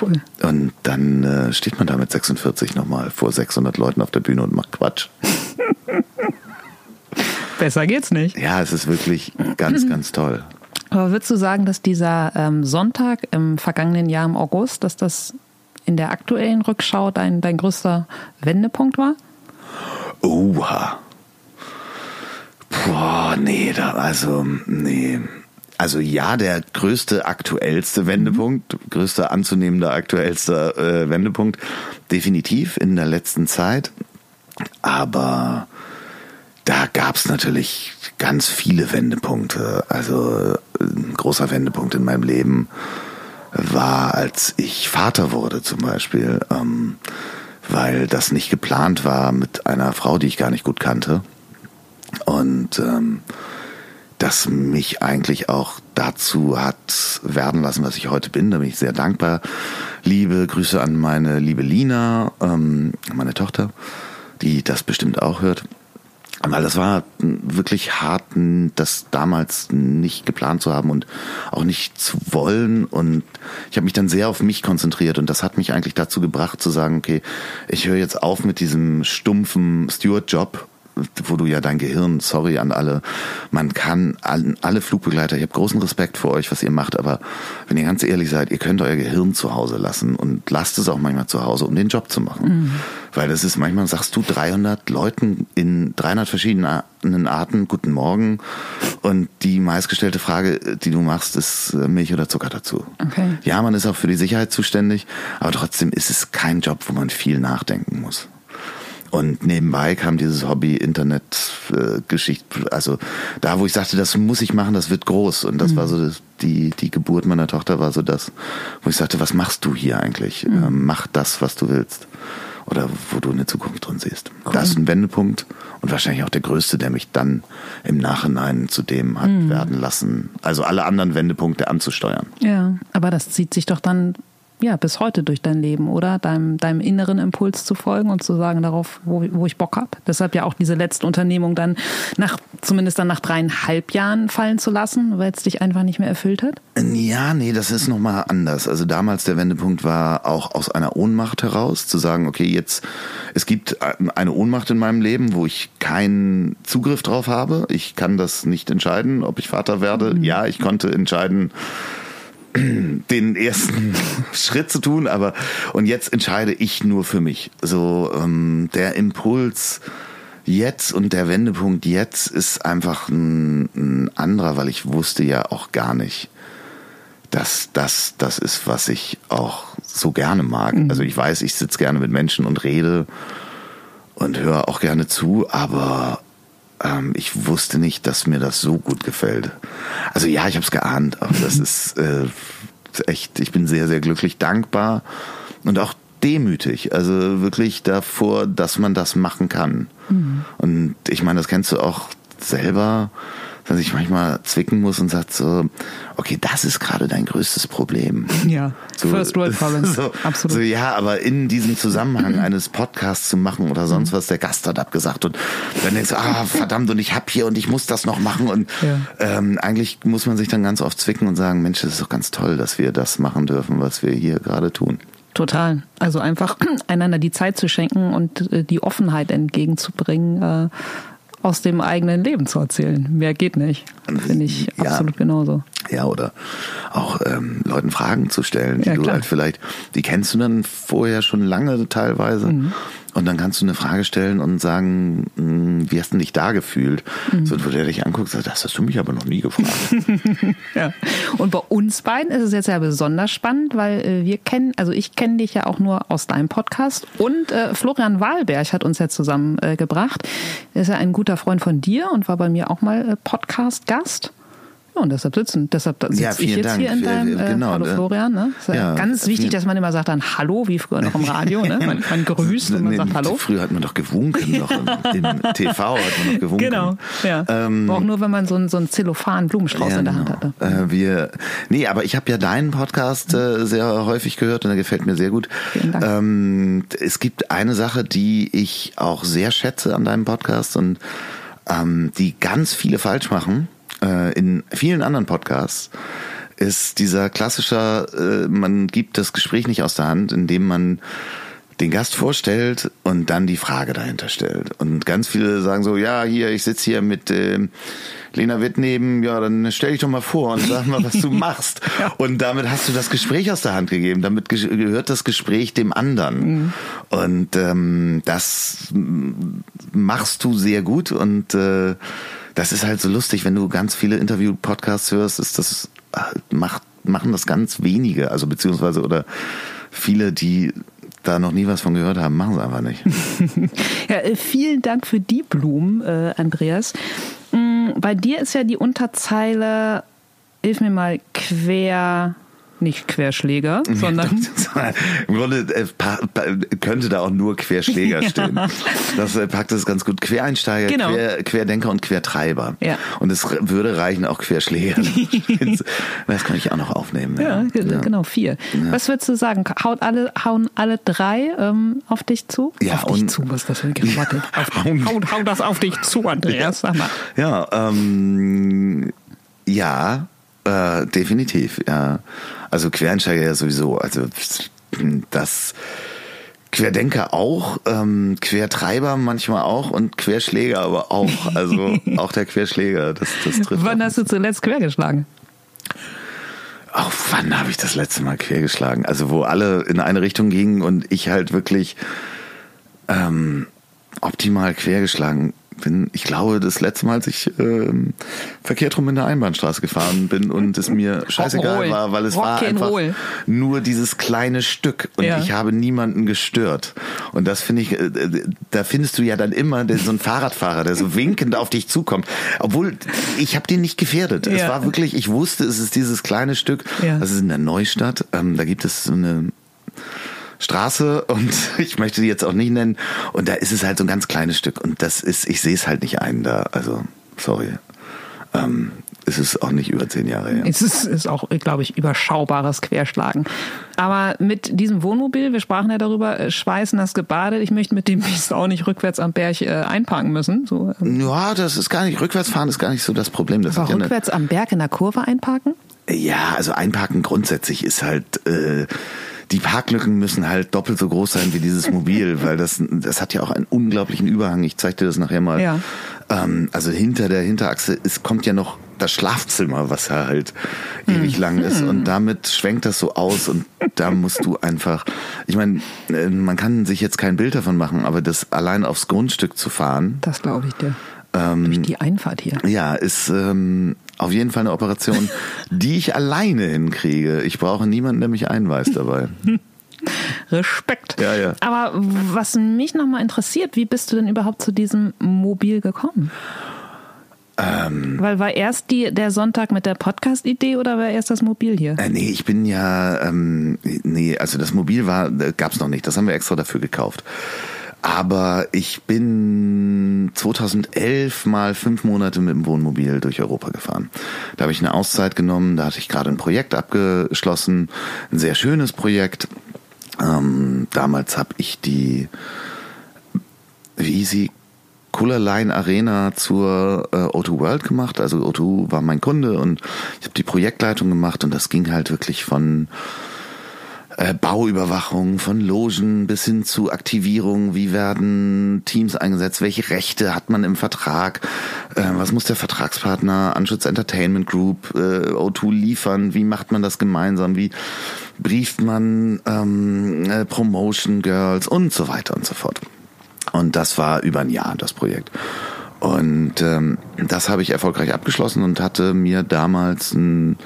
Cool. Und dann äh, steht man da mit 46 nochmal vor 600 Leuten auf der Bühne und macht Quatsch. Besser geht's nicht. Ja, es ist wirklich ganz, ganz toll. Aber würdest du sagen, dass dieser ähm, Sonntag im vergangenen Jahr im August, dass das in der aktuellen Rückschau dein, dein größter Wendepunkt war? Oha. Boah, nee, da, also, nee. Also ja, der größte, aktuellste Wendepunkt, größter anzunehmender, aktuellster äh, Wendepunkt, definitiv in der letzten Zeit. Aber da gab es natürlich ganz viele Wendepunkte. Also ein großer Wendepunkt in meinem Leben war, als ich Vater wurde zum Beispiel, ähm, weil das nicht geplant war mit einer Frau, die ich gar nicht gut kannte. Und ähm, das mich eigentlich auch dazu hat werden lassen, was ich heute bin. Da bin ich sehr dankbar. Liebe Grüße an meine liebe Lina, ähm, meine Tochter, die das bestimmt auch hört. Weil das war wirklich hart, das damals nicht geplant zu haben und auch nicht zu wollen. Und ich habe mich dann sehr auf mich konzentriert und das hat mich eigentlich dazu gebracht zu sagen, okay, ich höre jetzt auf mit diesem stumpfen Steward-Job wo du ja dein Gehirn, sorry an alle, man kann an alle Flugbegleiter, ich habe großen Respekt vor euch, was ihr macht, aber wenn ihr ganz ehrlich seid, ihr könnt euer Gehirn zu Hause lassen und lasst es auch manchmal zu Hause, um den Job zu machen. Mhm. Weil das ist manchmal, sagst du 300 Leuten in 300 verschiedenen Arten Guten Morgen und die meistgestellte Frage, die du machst, ist äh, Milch oder Zucker dazu. Okay. Ja, man ist auch für die Sicherheit zuständig, aber trotzdem ist es kein Job, wo man viel nachdenken muss. Und nebenbei kam dieses Hobby Internet-Geschichte, äh, also da, wo ich sagte, das muss ich machen, das wird groß. Und das mhm. war so die, die Geburt meiner Tochter war so das, wo ich sagte, was machst du hier eigentlich? Mhm. Ähm, mach das, was du willst. Oder wo du eine Zukunft drin siehst. Cool. Das ist ein Wendepunkt und wahrscheinlich auch der größte, der mich dann im Nachhinein zu dem hat mhm. werden lassen. Also alle anderen Wendepunkte anzusteuern. Ja, aber das zieht sich doch dann ja, bis heute durch dein Leben, oder? Deinem, deinem inneren Impuls zu folgen und zu sagen darauf, wo, wo ich Bock habe. Deshalb ja auch diese letzte Unternehmung dann nach, zumindest dann nach dreieinhalb Jahren fallen zu lassen, weil es dich einfach nicht mehr erfüllt hat? Ja, nee, das ist nochmal anders. Also damals der Wendepunkt war auch aus einer Ohnmacht heraus, zu sagen, okay, jetzt, es gibt eine Ohnmacht in meinem Leben, wo ich keinen Zugriff drauf habe. Ich kann das nicht entscheiden, ob ich Vater werde. Mhm. Ja, ich konnte entscheiden, den ersten Schritt zu tun, aber und jetzt entscheide ich nur für mich. So ähm, der Impuls jetzt und der Wendepunkt jetzt ist einfach ein, ein anderer, weil ich wusste ja auch gar nicht, dass das das ist, was ich auch so gerne mag. Mhm. Also ich weiß, ich sitze gerne mit Menschen und rede und höre auch gerne zu, aber ähm, ich wusste nicht, dass mir das so gut gefällt. Also ja, ich habe es geahnt, aber das ist äh, echt, ich bin sehr, sehr glücklich, dankbar und auch demütig, also wirklich davor, dass man das machen kann. Mhm. Und ich meine, das kennst du auch selber dass ich manchmal zwicken muss und sagt so, okay, das ist gerade dein größtes Problem. Ja, so, First World Problems, so, absolut. So, ja, aber in diesem Zusammenhang eines Podcasts zu machen oder sonst was, der Gast hat abgesagt und dann denkst du, ah, verdammt, und ich hab hier und ich muss das noch machen und ja. ähm, eigentlich muss man sich dann ganz oft zwicken und sagen, Mensch, das ist doch ganz toll, dass wir das machen dürfen, was wir hier gerade tun. Total. Also einfach einander die Zeit zu schenken und äh, die Offenheit entgegenzubringen, äh, aus dem eigenen Leben zu erzählen. Mehr geht nicht. Finde ich ja, absolut genauso. Ja, oder auch ähm, Leuten Fragen zu stellen, die ja, du halt vielleicht, die kennst du dann vorher schon lange teilweise. Mhm. Und dann kannst du eine Frage stellen und sagen, hm, wie hast du dich da gefühlt? Mhm. So, wo der dich anguckt, sagt, das hast du mich aber noch nie gefragt. ja. Und bei uns beiden ist es jetzt ja besonders spannend, weil äh, wir kennen, also ich kenne dich ja auch nur aus deinem Podcast und äh, Florian Wahlberg hat uns ja zusammengebracht. Äh, er ist ja ein guter Freund von dir und war bei mir auch mal äh, Podcast-Gast. Und deshalb sitzen, deshalb sitze ja, ich jetzt Dank. hier in deinem, äh, genau, Hallo ne? Florian. Ne? Ist ja, ganz wichtig, dass man immer sagt dann Hallo, wie früher noch im Radio. Ne? Man, man grüßt und man sagt Hallo. Früher hat man doch gewunken, noch im, im TV hat man noch gewunken. Genau, ja. Ähm, auch nur, wenn man so einen, so einen Zellophan-Blumenstrauß ja, in der Hand genau. hatte. Äh, wir, nee, aber ich habe ja deinen Podcast äh, sehr häufig gehört und der gefällt mir sehr gut. Vielen Dank. Ähm, es gibt eine Sache, die ich auch sehr schätze an deinem Podcast und ähm, die ganz viele falsch machen äh, in vielen anderen Podcasts ist dieser klassische, äh, man gibt das Gespräch nicht aus der Hand, indem man den Gast vorstellt und dann die Frage dahinter stellt. Und ganz viele sagen so, ja, hier, ich sitze hier mit äh, Lena Witt neben, ja, dann stell dich doch mal vor und sag mal, was du machst. ja. Und damit hast du das Gespräch aus der Hand gegeben. Damit gehört das Gespräch dem anderen. Mhm. Und ähm, das machst du sehr gut und äh, das ist halt so lustig, wenn du ganz viele Interview-Podcasts hörst, ist das macht, machen das ganz wenige, also beziehungsweise oder viele, die da noch nie was von gehört haben, machen es einfach nicht. ja, äh, vielen Dank für die Blumen, äh, Andreas. Mm, bei dir ist ja die Unterzeile, hilf mir mal, quer nicht Querschläger, sondern. Im Grunde äh, könnte da auch nur Querschläger stehen. ja. Das äh, packt es ganz gut. Quereinsteiger, genau. Quer, Querdenker und Quertreiber. Ja. Und es würde reichen auch Querschläger. das kann ich auch noch aufnehmen. Ja, ja. genau, vier. Was würdest du sagen? Haut alle, hauen alle drei ähm, auf dich zu? Ja, auf dich zu, was das für ein Grammatik? hau, hau das auf dich zu, Andreas, sag mal. Ja, ähm, ja, äh, definitiv, ja. Also Quereinsteiger ja sowieso. Also das Querdenker auch, ähm, Quertreiber manchmal auch und Querschläger aber auch. Also auch der Querschläger, das, das trifft. Wann hast du zuletzt quergeschlagen? Auch wann habe ich das letzte Mal quergeschlagen? Also wo alle in eine Richtung gingen und ich halt wirklich ähm, optimal quergeschlagen bin, ich glaube, das letzte Mal, als ich ähm, verkehrt rum in der Einbahnstraße gefahren bin und es mir scheißegal war, weil es war einfach nur dieses kleine Stück und ja. ich habe niemanden gestört. Und das finde ich, äh, da findest du ja dann immer so einen Fahrradfahrer, der so winkend auf dich zukommt. Obwohl, ich habe den nicht gefährdet. Ja. Es war wirklich, ich wusste, es ist dieses kleine Stück. Ja. Das ist in der Neustadt. Ähm, da gibt es so eine Straße und ich möchte die jetzt auch nicht nennen. Und da ist es halt so ein ganz kleines Stück und das ist, ich sehe es halt nicht ein da. Also, sorry. Ähm, es ist auch nicht über zehn Jahre her. Es ist, ist auch, glaube ich, überschaubares Querschlagen. Aber mit diesem Wohnmobil, wir sprachen ja darüber, äh, schweißen das gebadet. Ich möchte mit dem Biest auch nicht rückwärts am Berg äh, einparken müssen. So, ähm. Ja, das ist gar nicht, rückwärts fahren ist gar nicht so das Problem. Das Aber rückwärts ja am Berg in der Kurve einparken? Ja, also einparken grundsätzlich ist halt, äh, die Parklücken müssen halt doppelt so groß sein wie dieses Mobil, weil das, das hat ja auch einen unglaublichen Überhang. Ich zeig dir das nachher mal. Ja. Ähm, also hinter der Hinterachse es kommt ja noch das Schlafzimmer, was ja halt mhm. ewig lang ist. Und damit schwenkt das so aus und da musst du einfach, ich meine, äh, man kann sich jetzt kein Bild davon machen, aber das allein aufs Grundstück zu fahren. Das glaube ich dir. Ähm, Durch die Einfahrt hier. Ja, ist ähm, auf jeden Fall eine Operation, die ich alleine hinkriege. Ich brauche niemanden, der mich einweist dabei. Respekt. Ja, ja. Aber was mich nochmal interessiert, wie bist du denn überhaupt zu diesem Mobil gekommen? Ähm, Weil war erst die, der Sonntag mit der Podcast-Idee oder war erst das Mobil hier? Äh, nee, ich bin ja, ähm, nee, also das Mobil war, äh, gab's noch nicht, das haben wir extra dafür gekauft. Aber ich bin 2011 mal fünf Monate mit dem Wohnmobil durch Europa gefahren. Da habe ich eine Auszeit genommen, da hatte ich gerade ein Projekt abgeschlossen, ein sehr schönes Projekt. Ähm, damals habe ich die, wie sie Cooler Line Arena zur äh, O2 World gemacht. Also O2 war mein Kunde und ich habe die Projektleitung gemacht und das ging halt wirklich von äh, Bauüberwachung von Logen bis hin zu Aktivierung, wie werden Teams eingesetzt, welche Rechte hat man im Vertrag, äh, was muss der Vertragspartner Anschutz Entertainment Group, äh, O2 liefern, wie macht man das gemeinsam, wie brieft man ähm, äh, Promotion Girls? Und so weiter und so fort. Und das war über ein Jahr das Projekt. Und ähm, das habe ich erfolgreich abgeschlossen und hatte mir damals ein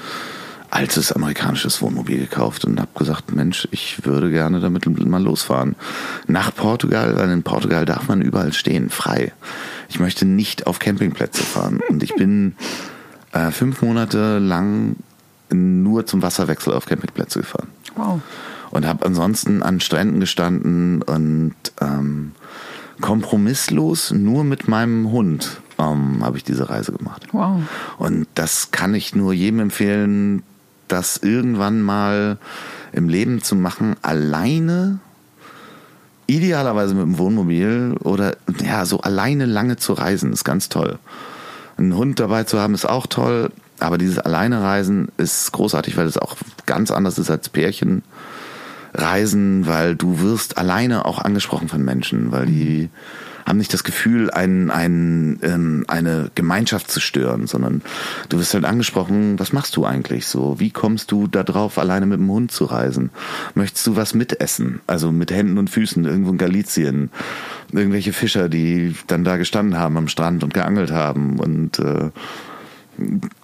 altes amerikanisches Wohnmobil gekauft und habe gesagt, Mensch, ich würde gerne damit mal losfahren. Nach Portugal, weil in Portugal darf man überall stehen, frei. Ich möchte nicht auf Campingplätze fahren. Und ich bin äh, fünf Monate lang nur zum Wasserwechsel auf Campingplätze gefahren. Wow. Und habe ansonsten an Stränden gestanden und ähm, kompromisslos nur mit meinem Hund ähm, habe ich diese Reise gemacht. Wow. Und das kann ich nur jedem empfehlen, das irgendwann mal im Leben zu machen, alleine, idealerweise mit dem Wohnmobil oder ja, so alleine lange zu reisen, ist ganz toll. Einen Hund dabei zu haben, ist auch toll, aber dieses alleine Reisen ist großartig, weil es auch ganz anders ist als Pärchen. Reisen, weil du wirst alleine auch angesprochen von Menschen, weil die haben nicht das Gefühl, ein, ein, ähm, eine Gemeinschaft zu stören, sondern du wirst halt angesprochen, was machst du eigentlich so? Wie kommst du da drauf, alleine mit dem Hund zu reisen? Möchtest du was mitessen? Also mit Händen und Füßen irgendwo in Galizien. Irgendwelche Fischer, die dann da gestanden haben am Strand und geangelt haben und äh,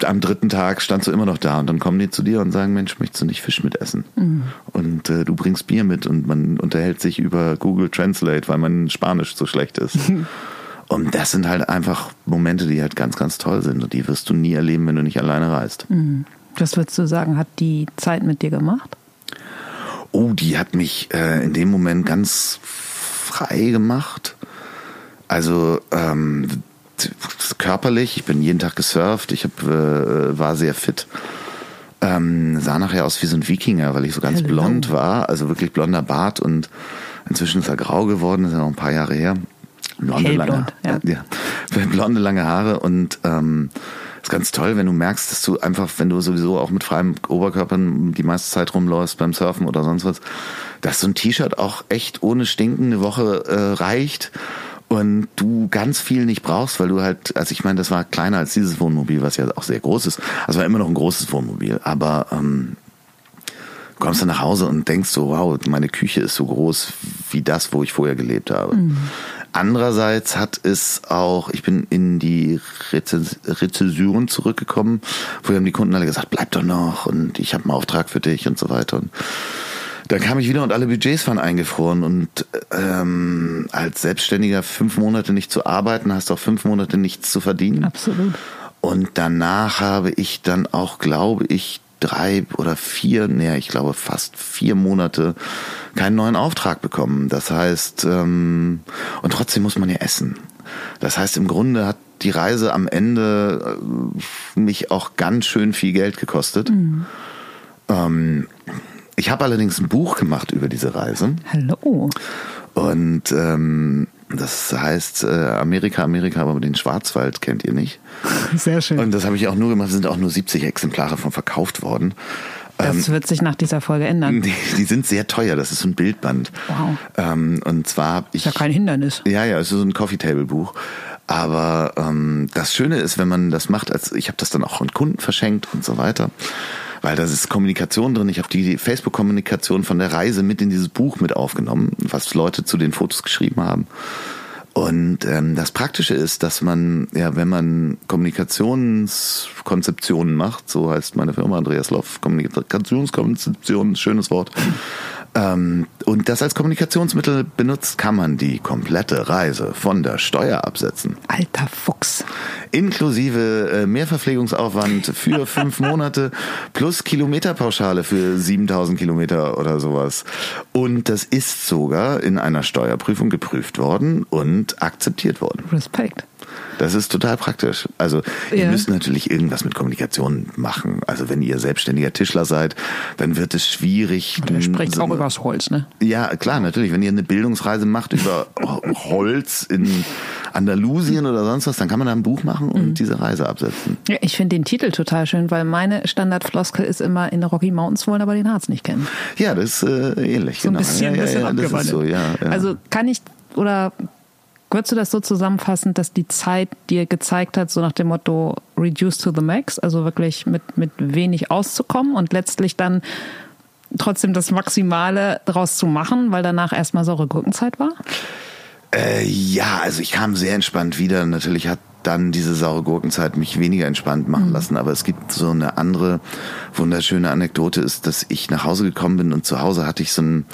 am dritten Tag standst du immer noch da und dann kommen die zu dir und sagen, Mensch, möchtest du nicht Fisch mitessen? Mhm. Und äh, du bringst Bier mit und man unterhält sich über Google Translate, weil mein Spanisch so schlecht ist. und das sind halt einfach Momente, die halt ganz, ganz toll sind und die wirst du nie erleben, wenn du nicht alleine reist. Mhm. Was würdest du sagen, hat die Zeit mit dir gemacht? Oh, die hat mich äh, in dem Moment ganz frei gemacht. Also ähm, körperlich, ich bin jeden Tag gesurft, ich hab, äh, war sehr fit. Ähm, sah nachher aus wie so ein Wikinger, weil ich so ganz Hello. blond war, also wirklich blonder Bart und inzwischen ist er grau geworden, ist ja noch ein paar Jahre her. Blonde, lange, ja. ja. blonde lange Haare und ähm, ist ganz toll, wenn du merkst, dass du einfach, wenn du sowieso auch mit freiem Oberkörper die meiste Zeit rumläufst beim Surfen oder sonst was, dass so ein T-Shirt auch echt ohne Stinken eine Woche äh, reicht und du ganz viel nicht brauchst, weil du halt, also ich meine, das war kleiner als dieses Wohnmobil, was ja auch sehr groß ist. Also war immer noch ein großes Wohnmobil, aber ähm, du kommst dann nach Hause und denkst so, wow, meine Küche ist so groß wie das, wo ich vorher gelebt habe. Mhm. Andererseits hat es auch, ich bin in die Rezession zurückgekommen, wo haben die Kunden alle gesagt, bleib doch noch und ich habe einen Auftrag für dich und so weiter. Und dann kam ich wieder und alle Budgets waren eingefroren. Und ähm, als Selbstständiger fünf Monate nicht zu arbeiten, hast auch fünf Monate nichts zu verdienen. Absolut. Und danach habe ich dann auch, glaube ich, drei oder vier, nee, ich glaube fast vier Monate keinen neuen Auftrag bekommen. Das heißt, ähm, und trotzdem muss man ja essen. Das heißt, im Grunde hat die Reise am Ende äh, mich auch ganz schön viel Geld gekostet. Mhm. Ähm, ich habe allerdings ein Buch gemacht über diese Reise. Hallo. Und ähm, das heißt äh, Amerika, Amerika, aber den Schwarzwald kennt ihr nicht. Sehr schön. Und das habe ich auch nur gemacht, es sind auch nur 70 Exemplare von verkauft worden. Das ähm, wird sich nach dieser Folge ändern. Die, die, sind sehr teuer, das ist so ein Bildband. Wow. Ähm, und zwar habe ich. Ist ja kein Hindernis. Ja, ja, es ist so ein Coffee Table Buch. Aber ähm, das Schöne ist, wenn man das macht, als ich habe das dann auch an Kunden verschenkt und so weiter weil da ist Kommunikation drin. Ich habe die Facebook-Kommunikation von der Reise mit in dieses Buch mit aufgenommen, was Leute zu den Fotos geschrieben haben. Und ähm, das Praktische ist, dass man, ja, wenn man Kommunikationskonzeptionen macht, so heißt meine Firma Andreas Loff, Kommunikationskonzeption, schönes Wort, ähm, und das als Kommunikationsmittel benutzt, kann man die komplette Reise von der Steuer absetzen. Alter Fuchs. Inklusive äh, Mehrverpflegungsaufwand für fünf Monate plus Kilometerpauschale für 7000 Kilometer oder sowas. Und das ist sogar in einer Steuerprüfung geprüft worden und akzeptiert worden. Respekt. Das ist total praktisch. Also ja. ihr müsst natürlich irgendwas mit Kommunikation machen. Also wenn ihr selbstständiger Tischler seid, dann wird es schwierig. Und er spricht so, auch über das Holz, ne? Ja, klar, natürlich. Wenn ihr eine Bildungsreise macht über Holz in Andalusien oder sonst was, dann kann man da ein Buch machen und mhm. diese Reise absetzen. Ja, ich finde den Titel total schön, weil meine Standardfloskel ist immer in der Rocky Mountains wollen aber den Harz nicht kennen. Ja, das ist äh, ähnlich. So ein genau. bisschen, ja, bisschen ja, ja, so, ja, Also kann ich oder Würdest du das so zusammenfassen, dass die Zeit dir gezeigt hat, so nach dem Motto reduce to the max, also wirklich mit, mit wenig auszukommen und letztlich dann trotzdem das Maximale daraus zu machen, weil danach erstmal saure Gurkenzeit war? Äh, ja, also ich kam sehr entspannt wieder. Natürlich hat dann diese saure Gurkenzeit mich weniger entspannt machen mhm. lassen. Aber es gibt so eine andere wunderschöne Anekdote, ist, dass ich nach Hause gekommen bin und zu Hause hatte ich so ein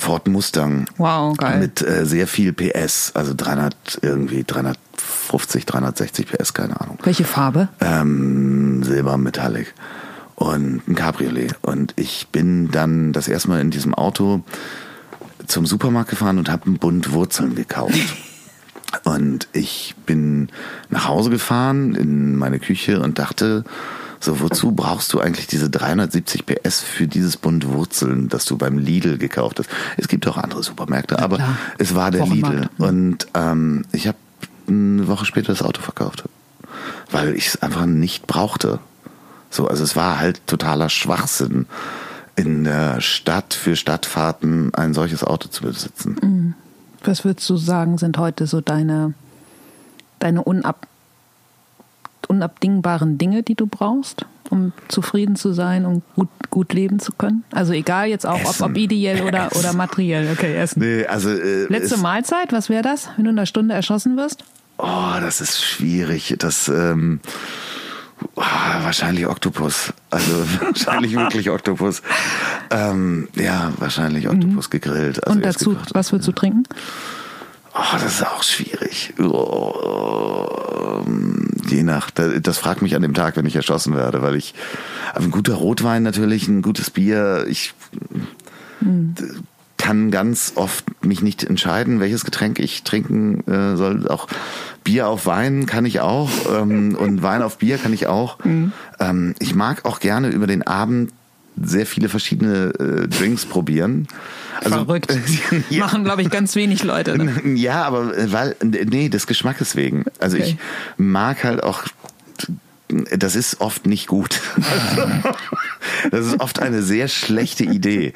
Ford Mustang. Wow, geil. Mit äh, sehr viel PS, also 300 irgendwie 350, 360 PS, keine Ahnung. Welche Farbe? Ähm, Silber Metallic und ein Cabriolet. Und ich bin dann das erste Mal in diesem Auto zum Supermarkt gefahren und habe einen Bund Wurzeln gekauft. und ich bin nach Hause gefahren in meine Küche und dachte, so, wozu brauchst du eigentlich diese 370 PS für dieses Bund Wurzeln, das du beim Lidl gekauft hast? Es gibt auch andere Supermärkte, ja, aber klar. es war der Lidl. Und ähm, ich habe eine Woche später das Auto verkauft, weil ich es einfach nicht brauchte. So, also es war halt totaler Schwachsinn, in der Stadt für Stadtfahrten ein solches Auto zu besitzen. Mhm. Was würdest du sagen, sind heute so deine, deine unab unabdingbaren Dinge, die du brauchst, um zufrieden zu sein und gut, gut leben zu können? Also egal jetzt auch, ob, ob, ideell oder, oder materiell. Okay, Essen. Nee, also, äh, Letzte Mahlzeit, was wäre das, wenn du in einer Stunde erschossen wirst? Oh, das ist schwierig. Das, ähm, oh, wahrscheinlich Oktopus. Also wahrscheinlich wirklich Oktopus. Ähm, ja, wahrscheinlich Oktopus mhm. gegrillt. Also und dazu, was würdest du trinken? Oh, das ist auch schwierig. Oh, je nach, das fragt mich an dem Tag, wenn ich erschossen werde, weil ich, ein guter Rotwein natürlich, ein gutes Bier, ich hm. kann ganz oft mich nicht entscheiden, welches Getränk ich trinken äh, soll. Auch Bier auf Wein kann ich auch ähm, und Wein auf Bier kann ich auch. Hm. Ähm, ich mag auch gerne über den Abend sehr viele verschiedene äh, Drinks probieren. Also, Verrückt. ja. Machen, glaube ich, ganz wenig Leute. Ne? Ja, aber äh, weil, nee, des Geschmackes wegen. Also okay. ich mag halt auch das ist oft nicht gut. das ist oft eine sehr schlechte Idee.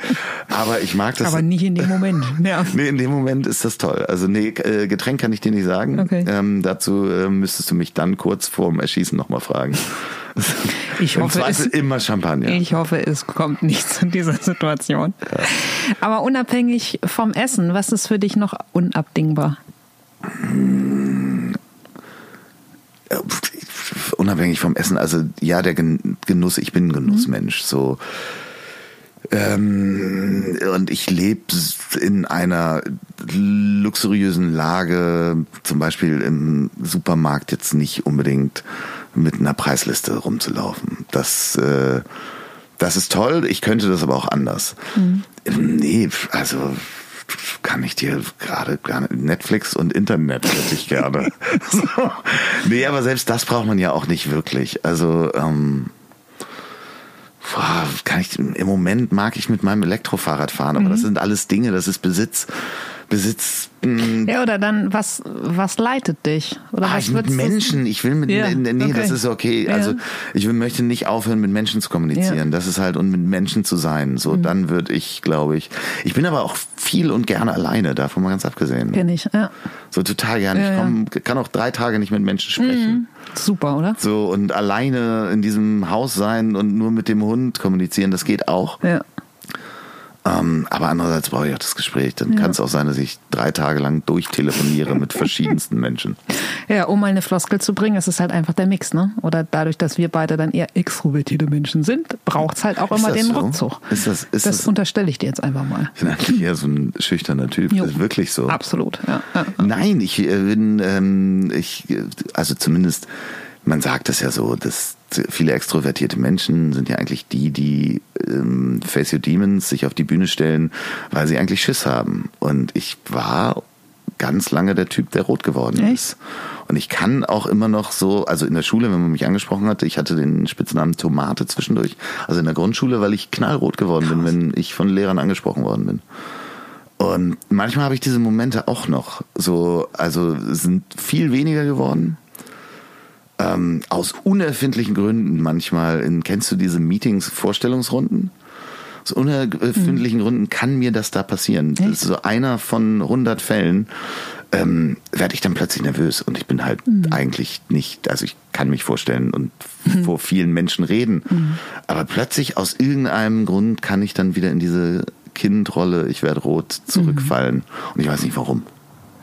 Aber ich mag das. Aber nicht in dem Moment. Ja. Nee, in dem Moment ist das toll. Also nee, äh, Getränk kann ich dir nicht sagen. Okay. Ähm, dazu äh, müsstest du mich dann kurz vorm Erschießen nochmal fragen. Ich hoffe, es, immer Champagner. Ich hoffe, es kommt nicht zu dieser Situation. Ja. Aber unabhängig vom Essen, was ist für dich noch unabdingbar? Unabhängig vom Essen, also ja, der Genuss, ich bin ein Genussmensch, mhm. so. Ähm, und ich lebe in einer luxuriösen Lage, zum Beispiel im Supermarkt jetzt nicht unbedingt mit einer Preisliste rumzulaufen. Das, äh, das ist toll. Ich könnte das aber auch anders. Mhm. Nee, also kann ich dir gerade gar nicht. Netflix und Internet hätte ich gerne. so. Nee, aber selbst das braucht man ja auch nicht wirklich. Also, ähm, boah, kann ich, im Moment mag ich mit meinem Elektrofahrrad fahren, aber mhm. das sind alles Dinge, das ist Besitz. Besitz. Mh. Ja, oder dann, was, was leitet dich? Oder ah, was mit Menschen. Ich will mit, ja, nee, okay. das ist okay. Also, ja. ich möchte nicht aufhören, mit Menschen zu kommunizieren. Ja. Das ist halt, und mit Menschen zu sein. So, mhm. dann würde ich, glaube ich, ich bin aber auch viel und gerne alleine, davon mal ganz abgesehen. Kenn ich, ja. So total gerne. ich komm, kann auch drei Tage nicht mit Menschen sprechen. Mhm. Super, oder? So, und alleine in diesem Haus sein und nur mit dem Hund kommunizieren, das geht auch. Ja. Ähm, aber andererseits brauche ich auch das Gespräch. Dann ja. kann es auch sein, dass ich drei Tage lang durchtelefoniere mit verschiedensten Menschen. Ja, um mal eine Floskel zu bringen, ist es halt einfach der Mix, ne? Oder dadurch, dass wir beide dann eher extrovertierte Menschen sind, braucht es halt auch ist immer den so? Rückzug. Ist das, ist das, das unterstelle ich dir jetzt einfach mal. Ich bin eigentlich eher so ein schüchterner Typ. Jo. Das ist wirklich so. Absolut, ja. Nein, ich äh, bin, ähm, ich, also zumindest, man sagt es ja so, dass viele extrovertierte Menschen sind ja eigentlich die, die ähm, Face Your Demons sich auf die Bühne stellen, weil sie eigentlich Schiss haben. Und ich war ganz lange der Typ, der rot geworden Echt? ist. Und ich kann auch immer noch so, also in der Schule, wenn man mich angesprochen hatte, ich hatte den Spitznamen Tomate zwischendurch. Also in der Grundschule, weil ich knallrot geworden bin, wenn ich von Lehrern angesprochen worden bin. Und manchmal habe ich diese Momente auch noch. So, also sind viel weniger geworden. Ähm, aus unerfindlichen Gründen manchmal. In, kennst du diese Meetings, Vorstellungsrunden? Aus unerfindlichen mhm. Gründen kann mir das da passieren. Echt? Das ist so einer von 100 Fällen. Ähm, werde ich dann plötzlich nervös und ich bin halt mhm. eigentlich nicht, also ich kann mich vorstellen und mhm. vor vielen Menschen reden, mhm. aber plötzlich aus irgendeinem Grund kann ich dann wieder in diese Kindrolle, ich werde rot, zurückfallen. Mhm. Und ich weiß nicht warum.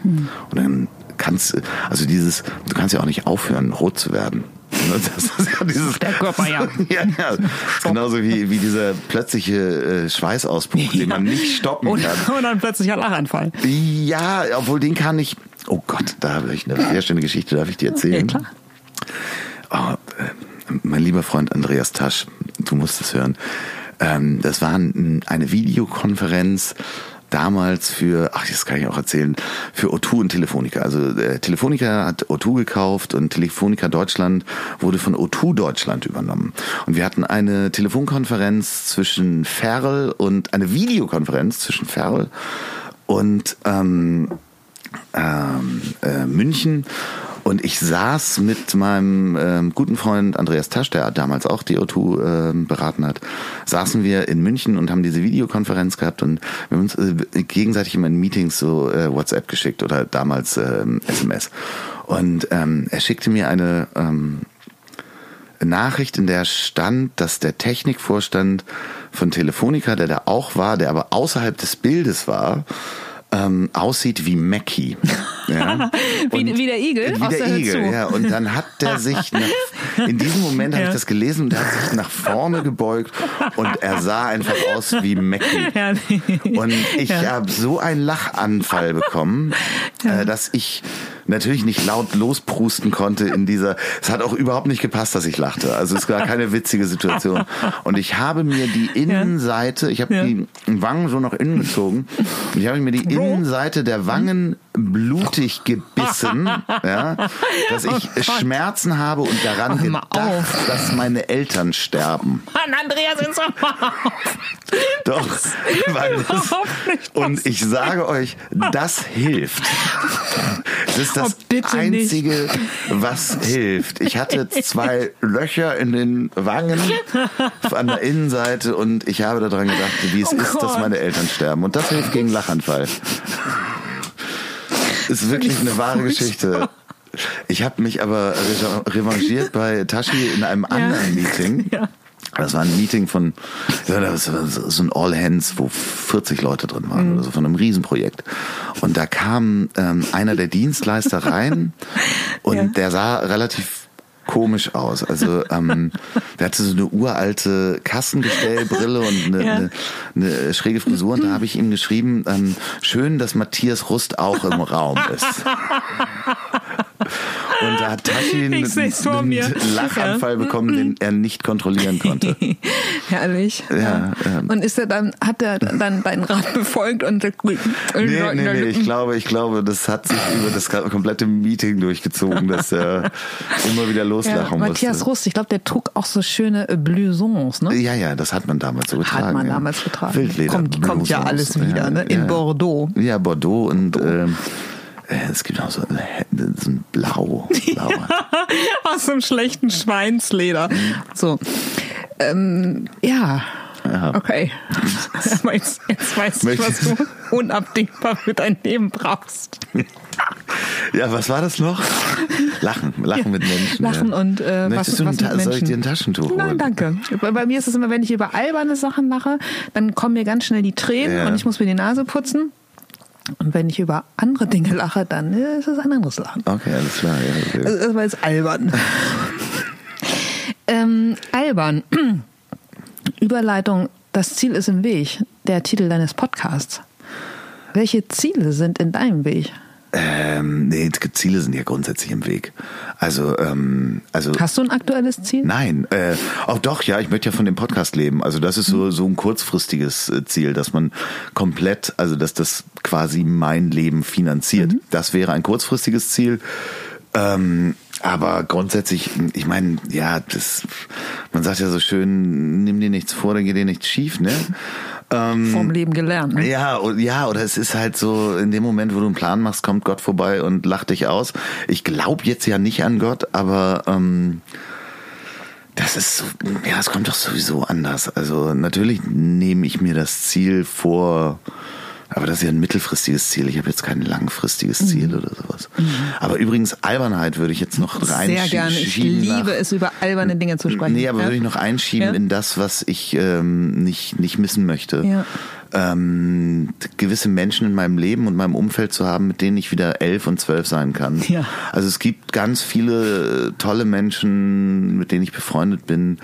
Mhm. Und dann kannst also dieses, du kannst ja auch nicht aufhören, rot zu werden. Das ist ja dieses, Der Körper, ja. ja, ja. Genauso wie, wie dieser plötzliche äh, Schweißausbruch, den man nicht stoppen und, kann. Und dann plötzlich ein Lachanfall. Ja, obwohl den kann ich. Oh Gott, da habe ich eine sehr schöne Geschichte, darf ich dir erzählen? Ja, klar. Oh, äh, mein lieber Freund Andreas Tasch, du musst es hören. Ähm, das war eine Videokonferenz damals für, ach, das kann ich auch erzählen, für O2 und Telefonica. Also äh, Telefonica hat O2 gekauft und Telefonica Deutschland wurde von O2 Deutschland übernommen. Und wir hatten eine Telefonkonferenz zwischen Ferl und eine Videokonferenz zwischen Ferl und ähm, ähm, äh, München und ich saß mit meinem ähm, guten Freund Andreas Tasch, der damals auch die O2 äh, beraten hat, saßen wir in München und haben diese Videokonferenz gehabt und wir haben uns äh, gegenseitig immer in Meetings so äh, WhatsApp geschickt oder damals äh, SMS. Und ähm, er schickte mir eine ähm, Nachricht, in der stand, dass der Technikvorstand von Telefonica, der da auch war, der aber außerhalb des Bildes war, ähm, aussieht wie Mackie. Ja? wie, wie, der Igel? Wie der, Igel, ja. Und dann hat der sich, nach, in diesem Moment ja. habe ich das gelesen und er hat sich nach vorne gebeugt und er sah einfach aus wie Mackie. Ja. Und ich habe so einen Lachanfall bekommen, äh, dass ich natürlich nicht laut losprusten konnte in dieser. Es hat auch überhaupt nicht gepasst, dass ich lachte. Also es war keine witzige Situation. Und ich habe mir die Innenseite, ich habe die Wangen so nach innen gezogen und ich habe mir die Innenseite der Wangen blutig gebissen, ja, dass ich oh Schmerzen habe und daran gedacht, dass meine Eltern sterben. Mann, Andreas, jetzt auf. Doch, weil das, und ich sage euch, das hilft. Das ist das oh, Einzige, nicht. was hilft. Ich hatte zwei Löcher in den Wangen an der Innenseite und ich habe daran gedacht, wie es oh ist, Gott. dass meine Eltern sterben. Und das hilft gegen Lachanfall. Ist wirklich eine wahre Geschichte. Ich habe mich aber revanchiert bei Tashi in einem anderen ja. Meeting. Ja. Das war ein Meeting von, ja, das war so ein All Hands, wo 40 Leute drin waren mhm. oder so von einem Riesenprojekt. Und da kam ähm, einer der Dienstleister rein und ja. der sah relativ komisch aus. Also ähm, der hatte so eine uralte Kassengestellbrille und eine, ja. eine, eine schräge Frisur. Und da habe ich ihm geschrieben, ähm, schön, dass Matthias Rust auch im Raum ist. Und da hat Tashi einen, Lachanfall bekommen, den er nicht kontrollieren konnte. Herrlich. Ja, ähm. Und ist er dann, hat er dann deinen Rat befolgt und nee, nee, nee, ich glaube, ich glaube, das hat sich über das komplette Meeting durchgezogen, dass er immer wieder loslachen ja, Matthias musste. Rust, ich glaube, der trug auch so schöne äh, Blusons, ne? Ja, ja, das hat man damals so getragen. Hat man ja. damals getragen. Wildleder. Kommt, kommt ja alles wieder, ja, ne? In Bordeaux. Ja, Bordeaux und ähm, äh, es gibt auch so, so ein Blau. Blau. Aus einem schlechten Schweinsleder. So. Ähm, ja. Ja. Okay. Aber jetzt, jetzt weißt du, was du unabdingbar für dein Leben brauchst. Ja, was war das noch? Lachen, Lachen ja. mit Menschen. Lachen ja. und äh, Möchtest was, du was soll ich dir ein Taschentuch holen? Nein, danke. Bei, bei, mir ist es immer, wenn ich über alberne Sachen lache, dann kommen mir ganz schnell die Tränen und ich muss mir die Nase putzen. Und wenn ich über andere Dinge lache, dann ist es ein anderes Lachen. Okay, alles klar. Ja, okay. Also, das war jetzt albern. ähm, albern. Überleitung, das Ziel ist im Weg, der Titel deines Podcasts. Welche Ziele sind in deinem Weg? Ähm, nee, Ziele sind ja grundsätzlich im Weg. Also, ähm, also. Hast du ein aktuelles Ziel? Nein, äh, auch doch, ja, ich möchte ja von dem Podcast leben. Also das ist so, so ein kurzfristiges äh, Ziel, dass man komplett, also dass das quasi mein Leben finanziert. Mhm. Das wäre ein kurzfristiges Ziel. Ähm, aber grundsätzlich, ich meine, ja, das, man sagt ja so schön, nimm dir nichts vor, dann geht dir nichts schief, ne? Ähm, Vom Leben gelernt. Ne? Ja, ja, oder es ist halt so, in dem Moment, wo du einen Plan machst, kommt Gott vorbei und lacht dich aus. Ich glaube jetzt ja nicht an Gott, aber ähm, das ist so, ja, es kommt doch sowieso anders. Also natürlich nehme ich mir das Ziel vor, aber das ist ja ein mittelfristiges Ziel. Ich habe jetzt kein langfristiges mhm. Ziel oder sowas. Mhm. Aber übrigens, Albernheit würde ich jetzt noch reinschieben. Sehr gerne. Ich liebe nach, es, über alberne Dinge zu sprechen. Nee, aber ja? würde ich noch einschieben ja? in das, was ich ähm, nicht, nicht missen möchte. Ja. Ähm, gewisse Menschen in meinem Leben und meinem Umfeld zu haben, mit denen ich wieder elf und zwölf sein kann. Ja. Also es gibt ganz viele tolle Menschen, mit denen ich befreundet bin,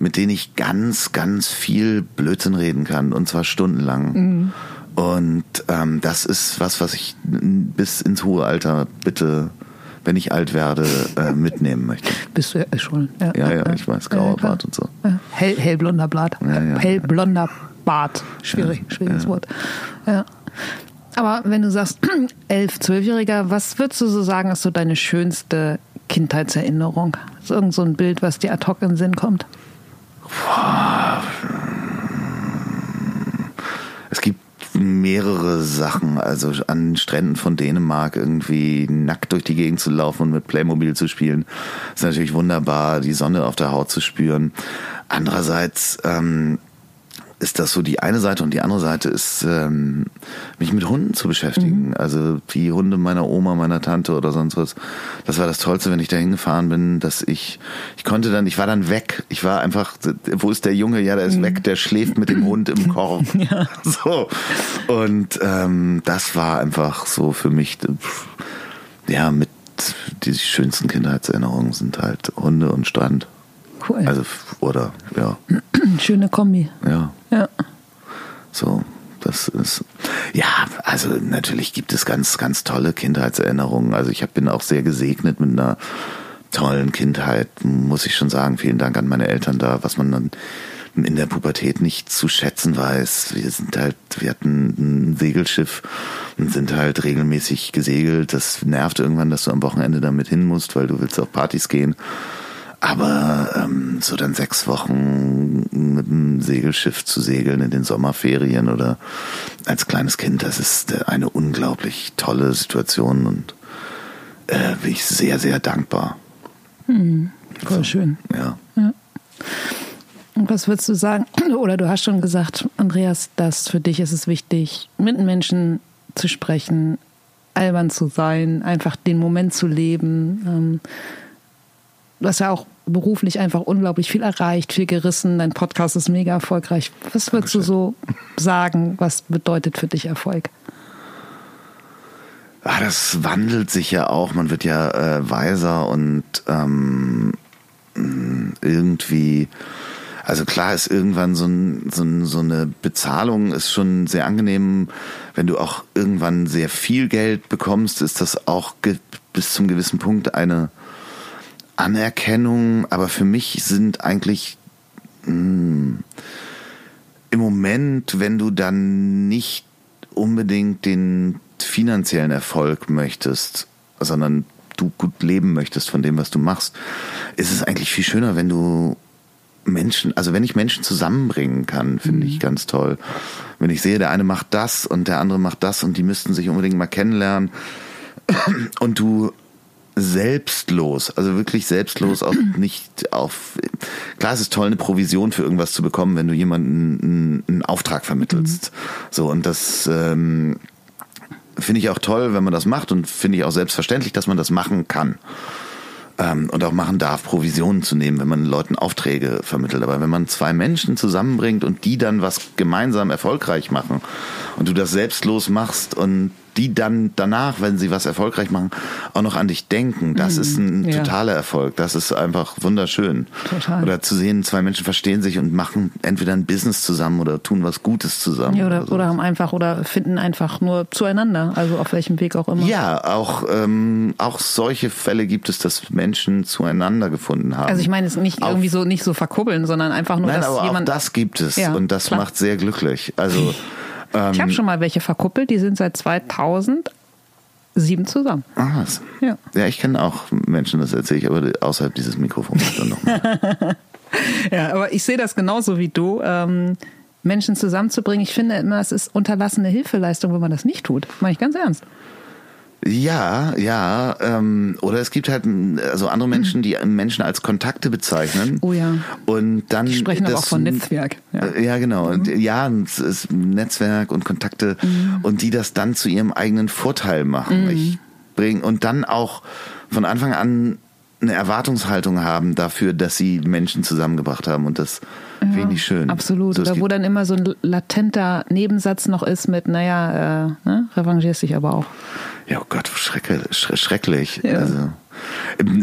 mit denen ich ganz, ganz viel Blödsinn reden kann und zwar stundenlang. Mhm. Und ähm, das ist was, was ich bis ins hohe Alter bitte, wenn ich alt werde, äh, mitnehmen möchte. Bist du ja schon. Ja, ja, ja, ich weiß, grauer Bart und so. Hell, hellblonder Bart. Hellblonder Bart. Schwierig, schwieriges Wort. Ja. Aber wenn du sagst, elf, zwölfjähriger, was würdest du so sagen, ist so deine schönste Kindheitserinnerung? Ist irgend so ein Bild, was dir ad hoc in den Sinn kommt? Es gibt mehrere Sachen. Also an Stränden von Dänemark irgendwie nackt durch die Gegend zu laufen und mit Playmobil zu spielen, ist natürlich wunderbar, die Sonne auf der Haut zu spüren. Andererseits ähm, ist das so die eine Seite und die andere Seite ist, ähm, mich mit Hunden zu beschäftigen. Mhm. Also die Hunde meiner Oma, meiner Tante oder sonst was. Das war das Tollste, wenn ich da hingefahren bin, dass ich, ich konnte dann, ich war dann weg. Ich war einfach, wo ist der Junge? Ja, der ist mhm. weg, der schläft mit dem Hund im Korb. ja. So. Und ähm, das war einfach so für mich, ja, mit die schönsten Kindheitserinnerungen sind halt Hunde und Strand. Cool. Also, oder, ja. Schöne Kombi. Ja. Ja. So, das ist, ja, also natürlich gibt es ganz, ganz tolle Kindheitserinnerungen. Also ich bin auch sehr gesegnet mit einer tollen Kindheit, muss ich schon sagen. Vielen Dank an meine Eltern da, was man dann in der Pubertät nicht zu schätzen weiß. Wir sind halt, wir hatten ein Segelschiff und sind halt regelmäßig gesegelt. Das nervt irgendwann, dass du am Wochenende damit hin musst, weil du willst auf Partys gehen. Aber ähm, so dann sechs Wochen mit einem Segelschiff zu segeln in den Sommerferien oder als kleines Kind, das ist eine unglaublich tolle Situation und äh, bin ich sehr, sehr dankbar. Hm, voll so, schön. Ja. ja. Und was würdest du sagen, oder du hast schon gesagt, Andreas, dass für dich ist es wichtig, mit Menschen zu sprechen, albern zu sein, einfach den Moment zu leben. Ähm, du hast ja auch beruflich einfach unglaublich viel erreicht, viel gerissen. Dein Podcast ist mega erfolgreich. Was würdest du so sagen, was bedeutet für dich Erfolg? Ah, das wandelt sich ja auch. Man wird ja äh, weiser und ähm, irgendwie, also klar ist irgendwann so, ein, so, ein, so eine Bezahlung ist schon sehr angenehm. Wenn du auch irgendwann sehr viel Geld bekommst, ist das auch bis zum gewissen Punkt eine Anerkennung, aber für mich sind eigentlich mh, hm, im Moment, wenn du dann nicht unbedingt den finanziellen Erfolg möchtest, sondern du gut leben möchtest von dem, was du machst, ist es eigentlich viel schöner, wenn du Menschen, also wenn ich Menschen zusammenbringen kann, finde mhm. ich ganz toll. Wenn ich sehe, der eine macht das und der andere macht das und die müssten sich unbedingt mal kennenlernen und du selbstlos, also wirklich selbstlos, auch nicht auf. Klar, es ist toll, eine Provision für irgendwas zu bekommen, wenn du jemanden einen, Auftrag vermittelst. Mhm. So, und das ähm, finde ich auch toll, wenn man das macht und finde ich auch selbstverständlich, dass man das machen kann. Ähm, und auch machen darf, Provisionen zu nehmen, wenn man Leuten Aufträge vermittelt. Aber wenn man zwei Menschen zusammenbringt und die dann was gemeinsam erfolgreich machen und du das selbstlos machst und die dann danach, wenn sie was erfolgreich machen, auch noch an dich denken. Das mhm. ist ein ja. totaler Erfolg. Das ist einfach wunderschön. Total. Oder zu sehen, zwei Menschen verstehen sich und machen entweder ein Business zusammen oder tun was Gutes zusammen. Ja, oder, oder, oder haben einfach oder finden einfach nur zueinander, also auf welchem Weg auch immer. Ja, auch, ähm, auch solche Fälle gibt es, dass Menschen zueinander gefunden haben. Also ich meine, es nicht auf, irgendwie so nicht so verkuppeln, sondern einfach nur, nein, dass aber jemand. Auch das gibt es ja, und das klar. macht sehr glücklich. Also ähm, ich habe schon mal welche verkuppelt, die sind seit 2000 sieben zusammen. Ah, ja. ja, ich kenne auch Menschen, das erzähle ich aber außerhalb dieses Mikrofons dann nochmal. ja, aber ich sehe das genauso wie du. Ähm, Menschen zusammenzubringen. Ich finde immer, es ist unterlassene Hilfeleistung, wenn man das nicht tut. Meine ich ganz ernst. Ja, ja. Ähm, oder es gibt halt also andere Menschen, die Menschen als Kontakte bezeichnen. Oh ja. Und dann die sprechen das, aber auch von Netzwerk. Ja, äh, ja genau. Mhm. Ja, Netzwerk und Kontakte mhm. und die das dann zu ihrem eigenen Vorteil machen. Mhm. Ich bring und dann auch von Anfang an eine Erwartungshaltung haben dafür, dass sie Menschen zusammengebracht haben und das ja, finde ich schön. Absolut. So, Oder wo dann immer so ein latenter Nebensatz noch ist mit, naja, äh, ne, revanchierst dich aber auch. Ja, oh Gott, schrecklich. Ja. Also,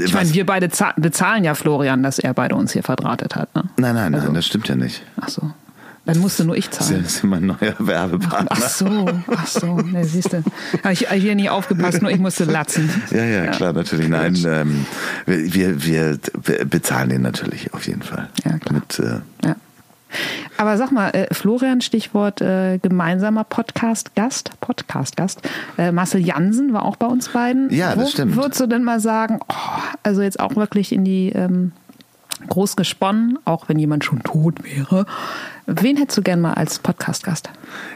ich meine, wir beide bezahlen ja Florian, dass er beide uns hier verdrahtet hat. Ne? Nein, nein, also. nein, das stimmt ja nicht. Ach so. Dann musste nur ich zahlen. Das ist mein neuer Werbepartner. Ach so, ach so. Ne, siehst du. Habe ich hier nie aufgepasst, nur ich musste latzen. Ja, ja, klar, natürlich. Nein, ähm, wir, wir, wir, bezahlen den natürlich auf jeden Fall. Ja, klar. Mit, äh, ja. Aber sag mal, äh, Florian, Stichwort äh, gemeinsamer Podcast-Gast, Podcast-Gast. Äh, Marcel Jansen war auch bei uns beiden. Ja, das Wo stimmt. Würdest du denn mal sagen, oh, also jetzt auch wirklich in die ähm, groß gesponnen, auch wenn jemand schon tot wäre. Wen hättest du gern mal als Podcast-Gast?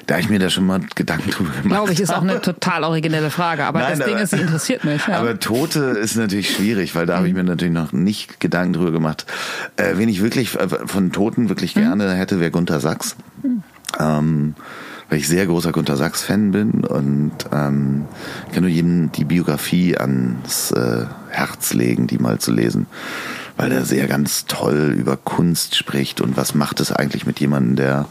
Da ich mir da schon mal Gedanken drüber gemacht Glaube ich, ist auch eine total originelle Frage, aber Nein, das Ding ist, sie interessiert mich. Ja. Aber Tote ist natürlich schwierig, weil da habe ich mir natürlich noch nicht Gedanken drüber gemacht. Äh, wen ich wirklich äh, von Toten wirklich mhm. gerne hätte, wäre Gunter Sachs. Mhm. Ähm, weil ich sehr großer Gunter Sachs-Fan bin und ähm, kann nur jedem die Biografie ans äh, Herz legen, die mal zu lesen weil er sehr ganz toll über Kunst spricht und was macht es eigentlich mit jemandem, der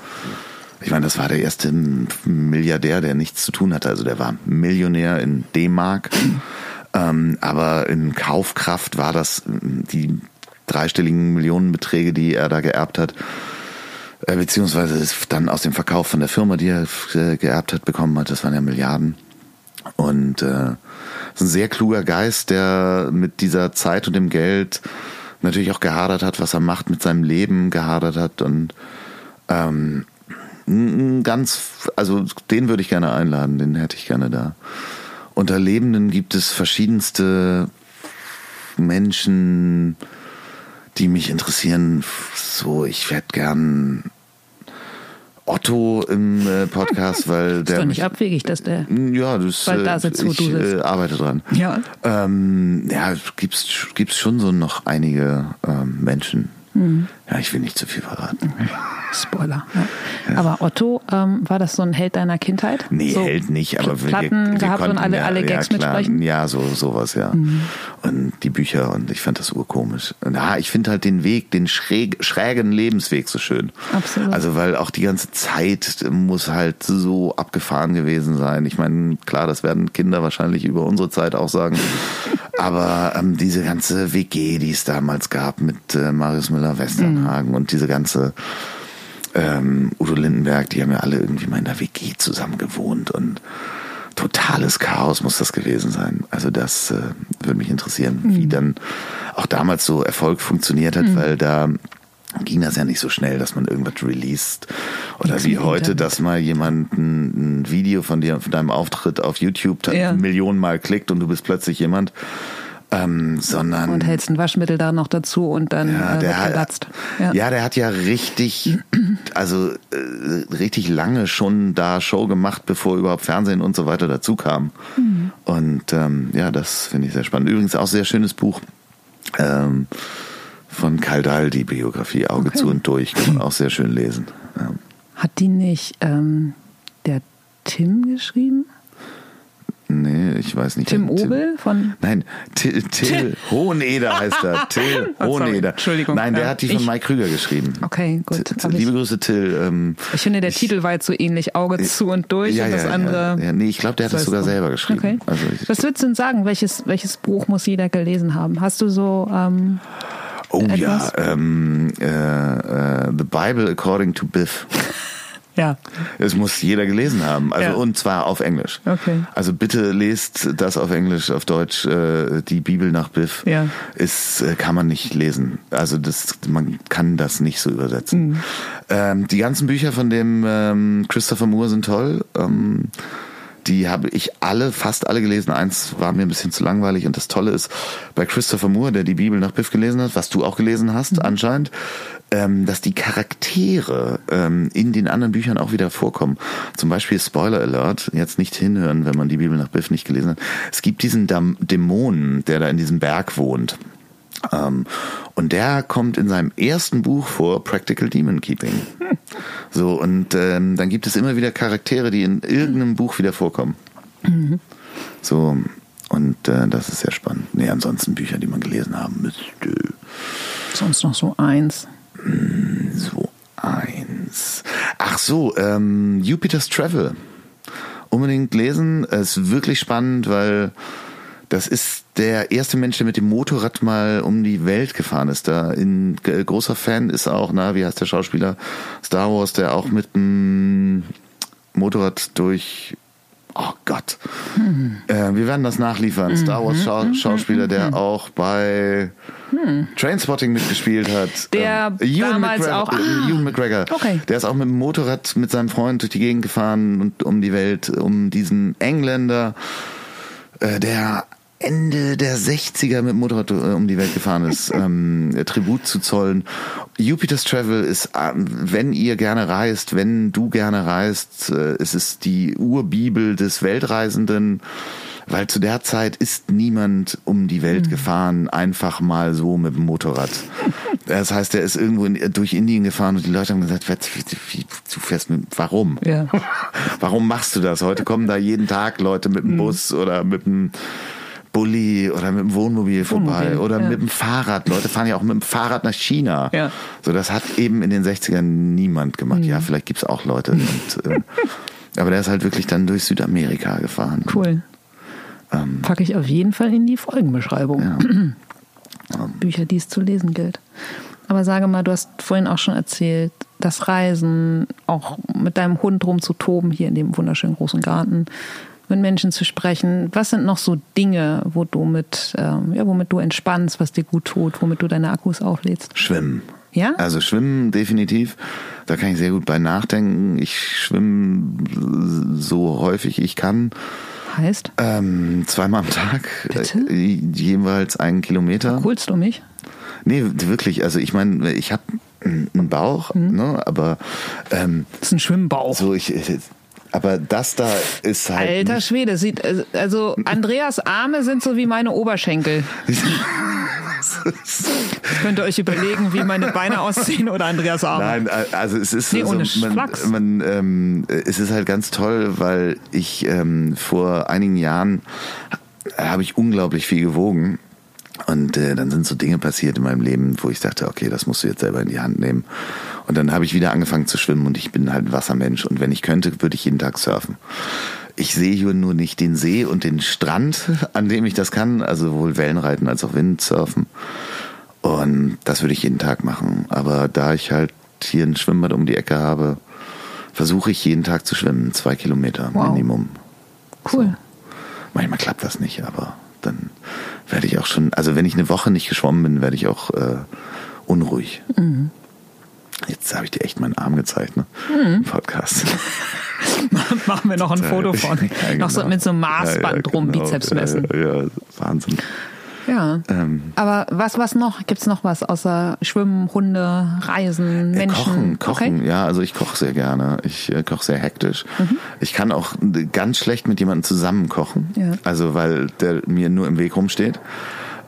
ich meine, das war der erste Milliardär, der nichts zu tun hatte. Also der war Millionär in D-Mark, ähm, aber in Kaufkraft war das die dreistelligen Millionenbeträge, die er da geerbt hat, äh, beziehungsweise dann aus dem Verkauf von der Firma, die er äh, geerbt hat, bekommen hat. Das waren ja Milliarden. Und äh, ist ein sehr kluger Geist, der mit dieser Zeit und dem Geld natürlich auch gehadert hat, was er macht mit seinem Leben, gehadert hat und ähm, ganz, also den würde ich gerne einladen, den hätte ich gerne da. Unter Lebenden gibt es verschiedenste Menschen, die mich interessieren. So, ich werde gern Otto im äh, Podcast, weil der. Ist doch nicht abwegig, dass der. Ja, das bald da sitzt, wo ich, du sitzt. Äh, arbeite dran. Ja. Ähm, ja, gibt's gibt's schon so noch einige ähm, Menschen, Mhm. Ja, ich will nicht zu viel verraten. Spoiler. Ja. Ja. Aber Otto, ähm, war das so ein Held deiner Kindheit? Nee, so Held nicht, aber Platten wir, wir gehabt und alle, ja, alle Gags klar, mitsprechen? Ja, so sowas, ja. Mhm. Und die Bücher und ich fand das urkomisch. Ja, ich finde halt den Weg, den schräg, schrägen Lebensweg so schön. Absolut. Also weil auch die ganze Zeit muss halt so abgefahren gewesen sein. Ich meine, klar, das werden Kinder wahrscheinlich über unsere Zeit auch sagen. aber ähm, diese ganze WG, die es damals gab mit äh, Marius Müller Westernhagen mhm. und diese ganze ähm, Udo Lindenberg, die haben ja alle irgendwie mal in der WG zusammen gewohnt und totales Chaos muss das gewesen sein. Also das äh, würde mich interessieren, mhm. wie dann auch damals so Erfolg funktioniert hat, mhm. weil da ging das ja nicht so schnell, dass man irgendwas released. Oder wie heute, dass mal jemand ein, ein, Video von dir, von deinem Auftritt auf YouTube ja. Millionen Mal klickt und du bist plötzlich jemand. Ähm, sondern und hältst ein Waschmittel da noch dazu und dann ja, äh, der hat, ja. ja. der hat ja richtig, also äh, richtig lange schon da Show gemacht, bevor überhaupt Fernsehen und so weiter dazu kam. Mhm. Und ähm, ja, das finde ich sehr spannend. Übrigens auch sehr schönes Buch. Ähm, von Kaldal, die Biografie Auge okay. zu und durch, kann man auch sehr schön lesen. Ja. Hat die nicht ähm, der Tim geschrieben? Nee, ich weiß nicht. Tim Obel von? Nein, Till, Till Hoheneder heißt er. Till oh, Hoheneder. Entschuldigung. Nein, der hat die von Mike Krüger geschrieben. Okay, gut. Liebe Grüße, Till. Ähm, ich finde, der Titel war jetzt so ähnlich, Auge zu und durch ja, und das andere. Ja, nee, ich glaube, der hat das sogar selber geschrieben. Okay. Also, Was würdest du denn sagen? Welches, welches Buch muss jeder gelesen haben? Hast du so... Oh etwas? ja, ähm, äh, äh, The Bible According to Biff. Ja. Es muss jeder gelesen haben. Also ja. und zwar auf Englisch. Okay. Also bitte lest das auf Englisch, auf Deutsch. Äh, die Bibel nach Biff ja. ist äh, kann man nicht lesen. Also das man kann das nicht so übersetzen. Mhm. Ähm, die ganzen Bücher von dem ähm, Christopher Moore sind toll. Ähm, die habe ich alle, fast alle gelesen. Eins war mir ein bisschen zu langweilig. Und das Tolle ist, bei Christopher Moore, der die Bibel nach Biff gelesen hat, was du auch gelesen hast mhm. anscheinend, ähm, dass die Charaktere ähm, in den anderen Büchern auch wieder vorkommen. Zum Beispiel Spoiler Alert, jetzt nicht hinhören, wenn man die Bibel nach Biff nicht gelesen hat. Es gibt diesen Dämonen, der da in diesem Berg wohnt. Ähm, und der kommt in seinem ersten Buch vor, Practical Demon Keeping. So, und ähm, dann gibt es immer wieder Charaktere, die in irgendeinem Buch wieder vorkommen. Mhm. So, und äh, das ist sehr spannend. Nee, ansonsten Bücher, die man gelesen haben müsste. Sonst noch so eins. So eins. Ach so, ähm, Jupiter's Travel. Unbedingt lesen. Es ist wirklich spannend, weil das ist der erste Mensch, der mit dem Motorrad mal um die Welt gefahren ist. Da ein äh, großer Fan ist auch, na, wie heißt der Schauspieler? Star Wars, der auch mit dem Motorrad durch Oh Gott. Hm. Äh, wir werden das nachliefern. Mhm. Star Wars Schau mhm. Schauspieler, der mhm. auch bei hm. Trainspotting mitgespielt hat. Der ähm, damals McGregor, auch. Ah. Ewan McGregor. Okay. Der ist auch mit dem Motorrad mit seinem Freund durch die Gegend gefahren und um die Welt, um diesen Engländer äh, der Ende der 60er mit dem Motorrad äh, um die Welt gefahren ist, ähm, Tribut zu zollen. Jupiter's Travel ist, äh, wenn ihr gerne reist, wenn du gerne reist, äh, es ist die Urbibel des Weltreisenden, weil zu der Zeit ist niemand um die Welt mhm. gefahren, einfach mal so mit dem Motorrad. Das heißt, er ist irgendwo in, durch Indien gefahren und die Leute haben gesagt, wie, du fährst mit, warum? Ja. Warum machst du das? Heute kommen da jeden Tag Leute mit dem mhm. Bus oder mit dem Bulli oder mit dem Wohnmobil vorbei Wohnmobil, oder ja. mit dem Fahrrad. Leute fahren ja auch mit dem Fahrrad nach China. Ja. So, das hat eben in den 60ern niemand gemacht. Mhm. Ja, vielleicht gibt es auch Leute. Und, äh, aber der ist halt wirklich dann durch Südamerika gefahren. Cool. Ähm, Packe ich auf jeden Fall in die Folgenbeschreibung. Ja. Bücher, die es zu lesen gilt. Aber sage mal, du hast vorhin auch schon erzählt, das Reisen, auch mit deinem Hund rumzutoben hier in dem wunderschönen großen Garten, mit Menschen zu sprechen. Was sind noch so Dinge, wo du mit, ähm, ja, womit du entspannst, was dir gut tut, womit du deine Akkus auflädst? Schwimmen. Ja? Also schwimmen definitiv. Da kann ich sehr gut bei nachdenken. Ich schwimme so häufig ich kann. Heißt? Ähm, zweimal am Tag. Bitte? Äh, jeweils einen Kilometer. Verkohlst du mich? Nee, wirklich. Also ich meine, ich habe einen Bauch, mhm. ne, aber ähm, das ist ein Schwimmbauch. So ich aber das da ist halt. Alter Schwede, sieht, also Andreas Arme sind so wie meine Oberschenkel. Könnt ihr euch überlegen, wie meine Beine aussehen oder Andreas Arme? Nein, also es ist nee, so, man, man ähm, es ist halt ganz toll, weil ich ähm, vor einigen Jahren habe ich unglaublich viel gewogen und äh, dann sind so Dinge passiert in meinem Leben, wo ich dachte, okay, das musst du jetzt selber in die Hand nehmen. Und dann habe ich wieder angefangen zu schwimmen und ich bin halt ein Wassermensch. Und wenn ich könnte, würde ich jeden Tag surfen. Ich sehe hier nur nicht den See und den Strand, an dem ich das kann. Also sowohl Wellenreiten als auch Windsurfen. Und das würde ich jeden Tag machen. Aber da ich halt hier ein Schwimmbad um die Ecke habe, versuche ich jeden Tag zu schwimmen. Zwei Kilometer wow. Minimum. Cool. So. Manchmal klappt das nicht, aber dann werde ich auch schon, also wenn ich eine Woche nicht geschwommen bin, werde ich auch äh, unruhig. Mhm. Jetzt habe ich dir echt meinen Arm gezeigt, ne? Mhm. Podcast. Machen wir noch ein Foto von. Ja, genau. Noch so mit so einem Maßband ja, ja, drum, genau. Bizeps messen. Ja, Wahnsinn. Ja. Ähm, Aber was, was noch? Gibt es noch was außer Schwimmen, Hunde, Reisen, äh, Menschen? Kochen, kochen, okay. ja. Also ich koche sehr gerne. Ich äh, koche sehr hektisch. Mhm. Ich kann auch ganz schlecht mit jemandem zusammen kochen. Ja. Also weil der mir nur im Weg rumsteht.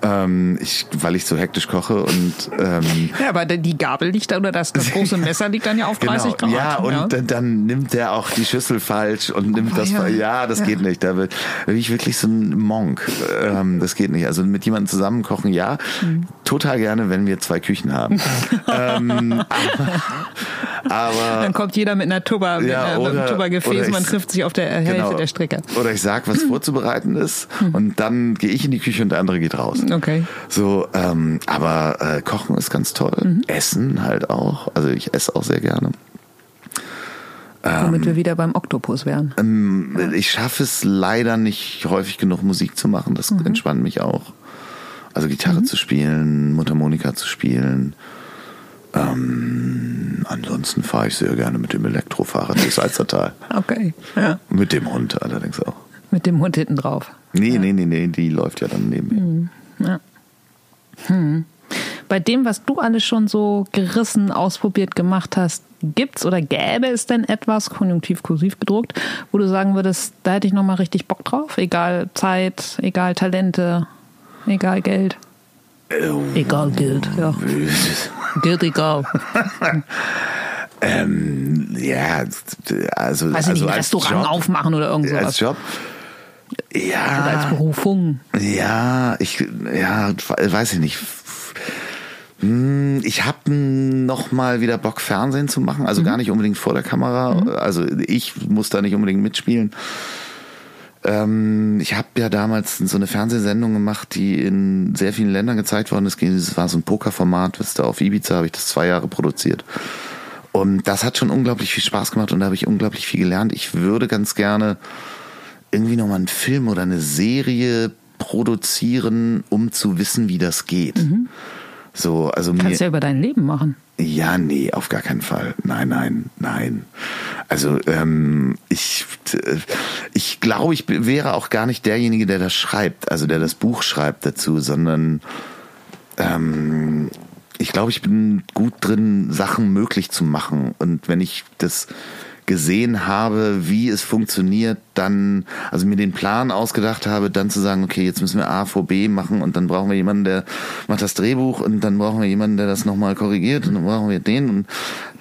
Ähm, ich, weil ich so hektisch koche und ähm, ja, aber die Gabel liegt da oder das, das große Messer liegt dann ja auf 30 genau, Grad. Ja, und ja. Dann, dann, nimmt der auch die Schüssel falsch und nimmt oh, das. Ja, ja das ja. geht nicht. Da bin ich wirklich so ein Monk. Ähm, das geht nicht. Also mit jemandem zusammen kochen, ja, mhm. total gerne, wenn wir zwei Küchen haben. ähm, aber, aber, dann kommt jeder mit einer Tuba, mit, oder, mit einem Tuba-Gefäß, man trifft sich auf der Hälfte genau, der Strecke. Oder ich sag, was vorzubereiten ist mhm. und dann gehe ich in die Küche und der andere geht raus. Okay. So, ähm, aber äh, Kochen ist ganz toll. Mhm. Essen halt auch. Also ich esse auch sehr gerne. Womit ähm, wir wieder beim Oktopus wären. Ähm, ja. Ich schaffe es leider nicht häufig genug Musik zu machen. Das mhm. entspannt mich auch. Also Gitarre mhm. zu spielen, Mundharmonika zu spielen. Ähm, ansonsten fahre ich sehr gerne mit dem Elektrofahrrad durchs Alstertal. okay. Ja. Mit dem Hund allerdings auch. Mit dem Hund hinten drauf. Nee, ja. nee, nee, nee, die läuft ja dann neben mir. Mhm. Ja. Hm. Bei dem, was du alles schon so gerissen, ausprobiert, gemacht hast, gibt's oder gäbe es denn etwas, konjunktiv kursiv gedruckt, wo du sagen würdest, da hätte ich nochmal richtig Bock drauf? Egal Zeit, egal Talente, egal Geld. Egal Geld, ja. Geld egal. ähm, ja, also. Also nicht ein Restaurant Job, aufmachen oder irgendwas. Als Job. Ja. Oder als Berufung. Ja, ich, ja, weiß ich nicht. Hm, ich habe noch mal wieder Bock, Fernsehen zu machen. Also mhm. gar nicht unbedingt vor der Kamera. Mhm. Also ich muss da nicht unbedingt mitspielen. Ähm, ich habe ja damals so eine Fernsehsendung gemacht, die in sehr vielen Ländern gezeigt worden ist. Es war so ein Pokerformat, was da auf Ibiza habe ich das zwei Jahre produziert. Und das hat schon unglaublich viel Spaß gemacht und da habe ich unglaublich viel gelernt. Ich würde ganz gerne irgendwie nochmal einen Film oder eine Serie produzieren, um zu wissen, wie das geht. Mhm. So, also Kannst mir, ja über dein Leben machen. Ja, nee, auf gar keinen Fall. Nein, nein, nein. Also ähm, ich, äh, ich glaube, ich wäre auch gar nicht derjenige, der das schreibt, also der das Buch schreibt dazu, sondern ähm, ich glaube, ich bin gut drin, Sachen möglich zu machen. Und wenn ich das gesehen habe, wie es funktioniert, dann, also mir den Plan ausgedacht habe, dann zu sagen, okay, jetzt müssen wir A vor B machen und dann brauchen wir jemanden, der macht das Drehbuch und dann brauchen wir jemanden, der das nochmal korrigiert und dann brauchen wir den und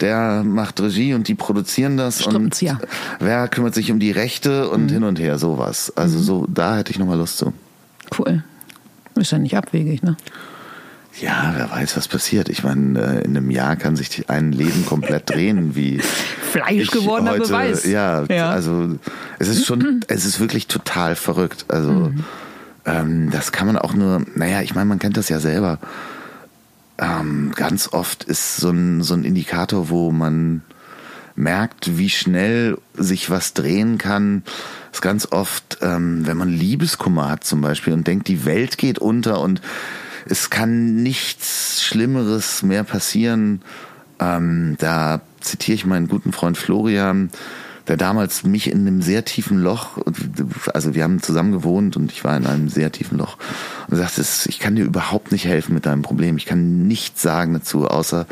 der macht Regie und die produzieren das Stimmt's, und ja. wer kümmert sich um die Rechte und mhm. hin und her, sowas. Also mhm. so, da hätte ich nochmal Lust zu. Cool. Ist ja nicht abwegig, ne? Ja, wer weiß, was passiert. Ich meine, äh, in einem Jahr kann sich ein Leben komplett drehen, wie Fleisch gewordener heute, Beweis. Ja, ja, also es ist schon, es ist wirklich total verrückt. Also mhm. ähm, das kann man auch nur, naja, ich meine, man kennt das ja selber. Ähm, ganz oft ist so ein, so ein Indikator, wo man merkt, wie schnell sich was drehen kann, ist ganz oft, ähm, wenn man Liebeskummer hat zum Beispiel und denkt, die Welt geht unter und es kann nichts Schlimmeres mehr passieren. Ähm, da zitiere ich meinen guten Freund Florian, der damals mich in einem sehr tiefen Loch, also wir haben zusammen gewohnt und ich war in einem sehr tiefen Loch und sagte, ich kann dir überhaupt nicht helfen mit deinem Problem. Ich kann nichts sagen dazu, außer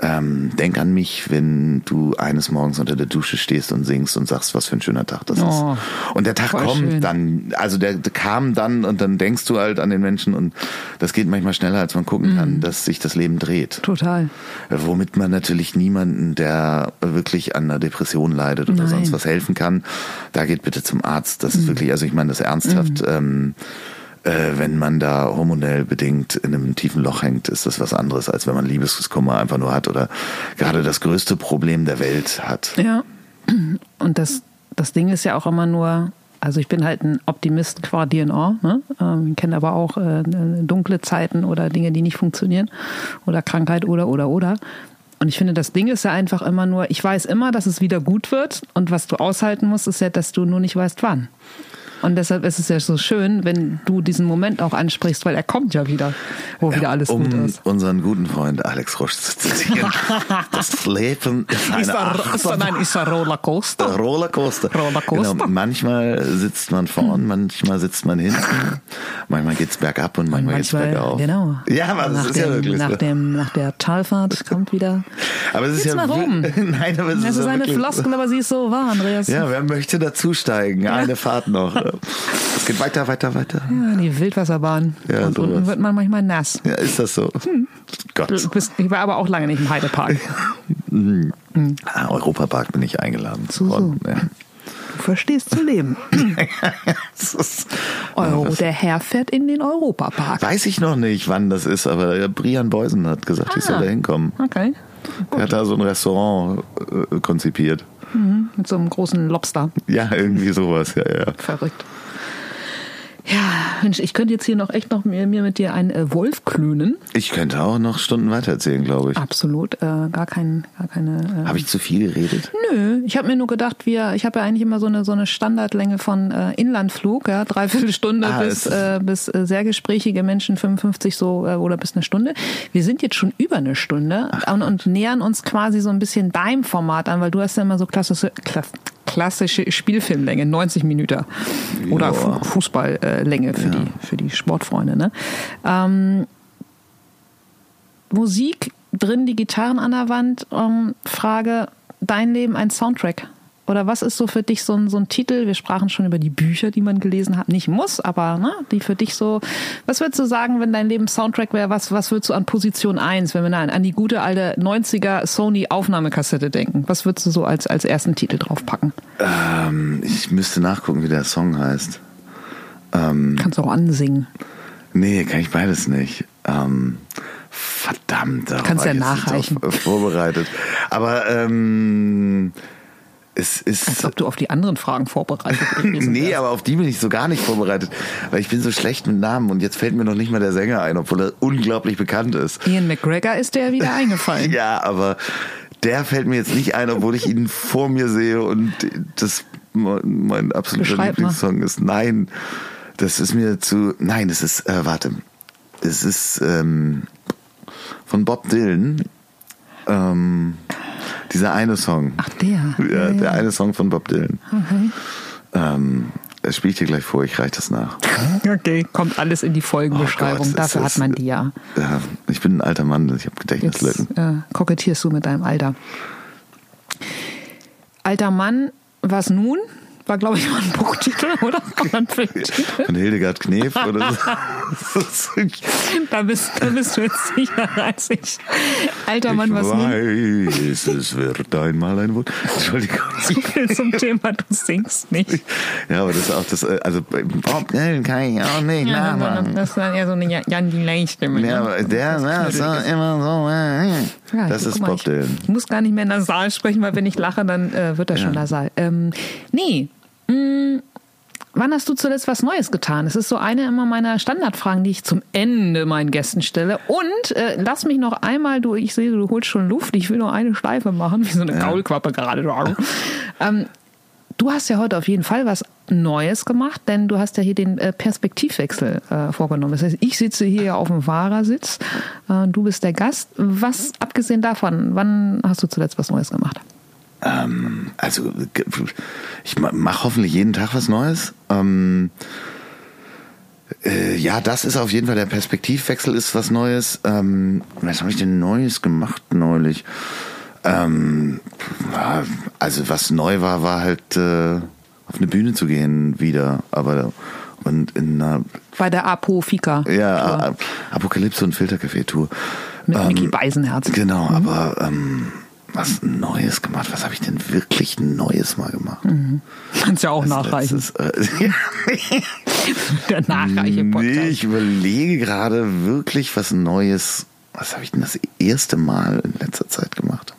ähm, denk an mich, wenn du eines Morgens unter der Dusche stehst und singst und sagst, was für ein schöner Tag das oh, ist. Und der Tag kommt schön. dann, also der, der, kam dann und dann denkst du halt an den Menschen und das geht manchmal schneller, als man gucken mhm. kann, dass sich das Leben dreht. Total. Womit man natürlich niemanden, der wirklich an einer Depression leidet oder Nein. sonst was helfen kann, da geht bitte zum Arzt. Das mhm. ist wirklich, also ich meine das ernsthaft. Mhm. Ähm, äh, wenn man da hormonell bedingt in einem tiefen Loch hängt, ist das was anderes, als wenn man Liebeskummer einfach nur hat oder gerade das größte Problem der Welt hat. Ja. Und das, das Ding ist ja auch immer nur, also ich bin halt ein Optimist qua DNA, ne? ähm, kenne aber auch äh, dunkle Zeiten oder Dinge, die nicht funktionieren oder Krankheit oder oder oder. Und ich finde, das Ding ist ja einfach immer nur, ich weiß immer, dass es wieder gut wird und was du aushalten musst, ist ja, dass du nur nicht weißt, wann. Und deshalb ist es ja so schön, wenn du diesen Moment auch ansprichst, weil er kommt ja wieder, wo wieder alles um gut ist. unseren guten Freund Alex Rosch zu zitieren. das Leben ist eine ist da, Nein, ist ein Rollercoaster. Rollercoaster. Rollercoaster. Genau, manchmal sitzt man vorn, manchmal sitzt man hinten. Manchmal geht's bergab und manchmal, manchmal geht's bergauf. Genau. Ja, aber das ist dem, ja wirklich nach, so. dem, nach der Talfahrt kommt wieder. Aber es ist ja mal rum. Nein, aber es, es ist, ist eine Floskel, aber sie ist so wahr, Andreas. Ja, wer möchte dazusteigen? Eine Fahrt noch. geht weiter, weiter, weiter. Ja, die Wildwasserbahn. Ja, und unten wird man manchmal nass. Ja, ist das so? Hm. Gott. Bist, ich war aber auch lange nicht im Heidepark. mhm. Ah, Europapark bin ich eingeladen. So, so. Ja. Du verstehst zu leben. Euro, der Herr fährt in den Europapark. Weiß ich noch nicht, wann das ist, aber Brian Beusen hat gesagt, ah, ich soll da hinkommen. Okay. Gut. Er hat da so ein Restaurant äh, konzipiert. Mhm, mit so einem großen Lobster. Ja, irgendwie sowas, ja, ja. Verrückt. Ja, Mensch, ich könnte jetzt hier noch echt noch mir, mir mit dir einen äh, Wolf klönen. Ich könnte auch noch Stunden weiter erzählen, glaube ich. Absolut, äh, gar, kein, gar keine. Äh, habe ich zu viel geredet? Nö, ich habe mir nur gedacht, wir, ich habe ja eigentlich immer so eine so eine Standardlänge von äh, Inlandflug, ja, dreiviertel Stunde ah, bis äh, bis äh, sehr gesprächige Menschen 55 so äh, oder bis eine Stunde. Wir sind jetzt schon über eine Stunde und, und nähern uns quasi so ein bisschen deinem Format an, weil du hast ja immer so klassische, klass, klassische Spielfilmlänge, 90 Minuten. Oder ja. Fußballlänge für, ja. die, für die Sportfreunde. Ne? Ähm, Musik drin, die Gitarren an der Wand. Ähm, Frage, dein Leben ein Soundtrack? Oder was ist so für dich so ein, so ein Titel? Wir sprachen schon über die Bücher, die man gelesen hat. Nicht muss, aber ne, die für dich so. Was würdest du sagen, wenn dein Leben Soundtrack wäre? Was, was würdest du an Position 1, wenn wir an, an die gute alte 90er Sony Aufnahmekassette denken? Was würdest du so als, als ersten Titel draufpacken? Ähm, ich müsste nachgucken, wie der Song heißt. Ähm, Kannst du auch ansingen. Nee, kann ich beides nicht. Ähm, verdammt. Kannst ja nachreichen. Vorbereitet. Aber ähm, es ist. Als ob du auf die anderen Fragen vorbereitet bist. nee, aber auf die bin ich so gar nicht vorbereitet, weil ich bin so schlecht mit Namen und jetzt fällt mir noch nicht mal der Sänger ein, obwohl er unglaublich bekannt ist. Ian McGregor ist der wieder eingefallen. ja, aber der fällt mir jetzt nicht ein, obwohl ich ihn vor mir sehe und das mein absoluter Beschreib Lieblingssong mal. ist. Nein, das ist mir zu. Nein, es ist. Äh, warte, es ist ähm, von Bob Dylan. Ähm, dieser eine Song. Ach, der. Ja, ja der ja. eine Song von Bob Dylan. Okay. Ähm, das spiele ich dir gleich vor, ich reiche das nach. Okay, kommt alles in die Folgenbeschreibung. Oh Gott, Dafür hat man die ja. ja. Ich bin ein alter Mann, ich habe Gedächtnislücken. Jetzt, äh, kokettierst du mit deinem Alter. Alter Mann, was nun? War, glaube ich, mal ein Buchtitel, oder? Von Hildegard Knef oder so. da, bist, da bist du jetzt sicher als ich. Alter Mann, was weiß, nun? es wird einmal ein Wunsch. Entschuldigung. So viel zum Thema, du singst nicht. Ja, aber das ist auch das, äh, also Bob Dylan kann ich auch nicht ja, nachmachen. Das ist dann eher so eine Jan Delay-Stimme. Ja, aber der das ist immer so. Äh, ja, das ist Bob Dylan. Ich muss gar nicht mehr nasal sprechen, weil wenn ich lache, dann äh, wird das ja. schon nasal. Ähm, nee, hm, wann hast du zuletzt was Neues getan? Es ist so eine immer meiner Standardfragen, die ich zum Ende meinen Gästen stelle. Und äh, lass mich noch einmal, du, ich sehe, du holst schon Luft, ich will noch eine Schleife machen, wie so eine ja. Kaulquappe gerade. ähm, du hast ja heute auf jeden Fall was Neues gemacht, denn du hast ja hier den äh, Perspektivwechsel äh, vorgenommen. Das heißt, ich sitze hier auf dem Fahrersitz, äh, du bist der Gast. Was, abgesehen davon, wann hast du zuletzt was Neues gemacht? Ähm, also ich mache hoffentlich jeden Tag was Neues. Ähm, äh, ja, das ist auf jeden Fall der Perspektivwechsel ist was Neues. Ähm, was habe ich denn Neues gemacht neulich? Ähm, also was neu war, war halt äh, auf eine Bühne zu gehen wieder, aber und in einer bei der Apo Fika. Ja, Apokalypse und Filtercafé Tour. Mit ähm, Mickey Beisenherz. Genau, mhm. aber ähm, was Neues gemacht. Was habe ich denn wirklich Neues mal gemacht? Mhm. Kannst ja auch das nachreichen. Letztes, äh, Der Nachreiche-Podcast. Nee, ich überlege gerade wirklich was Neues. Was habe ich denn das erste Mal in letzter Zeit gemacht?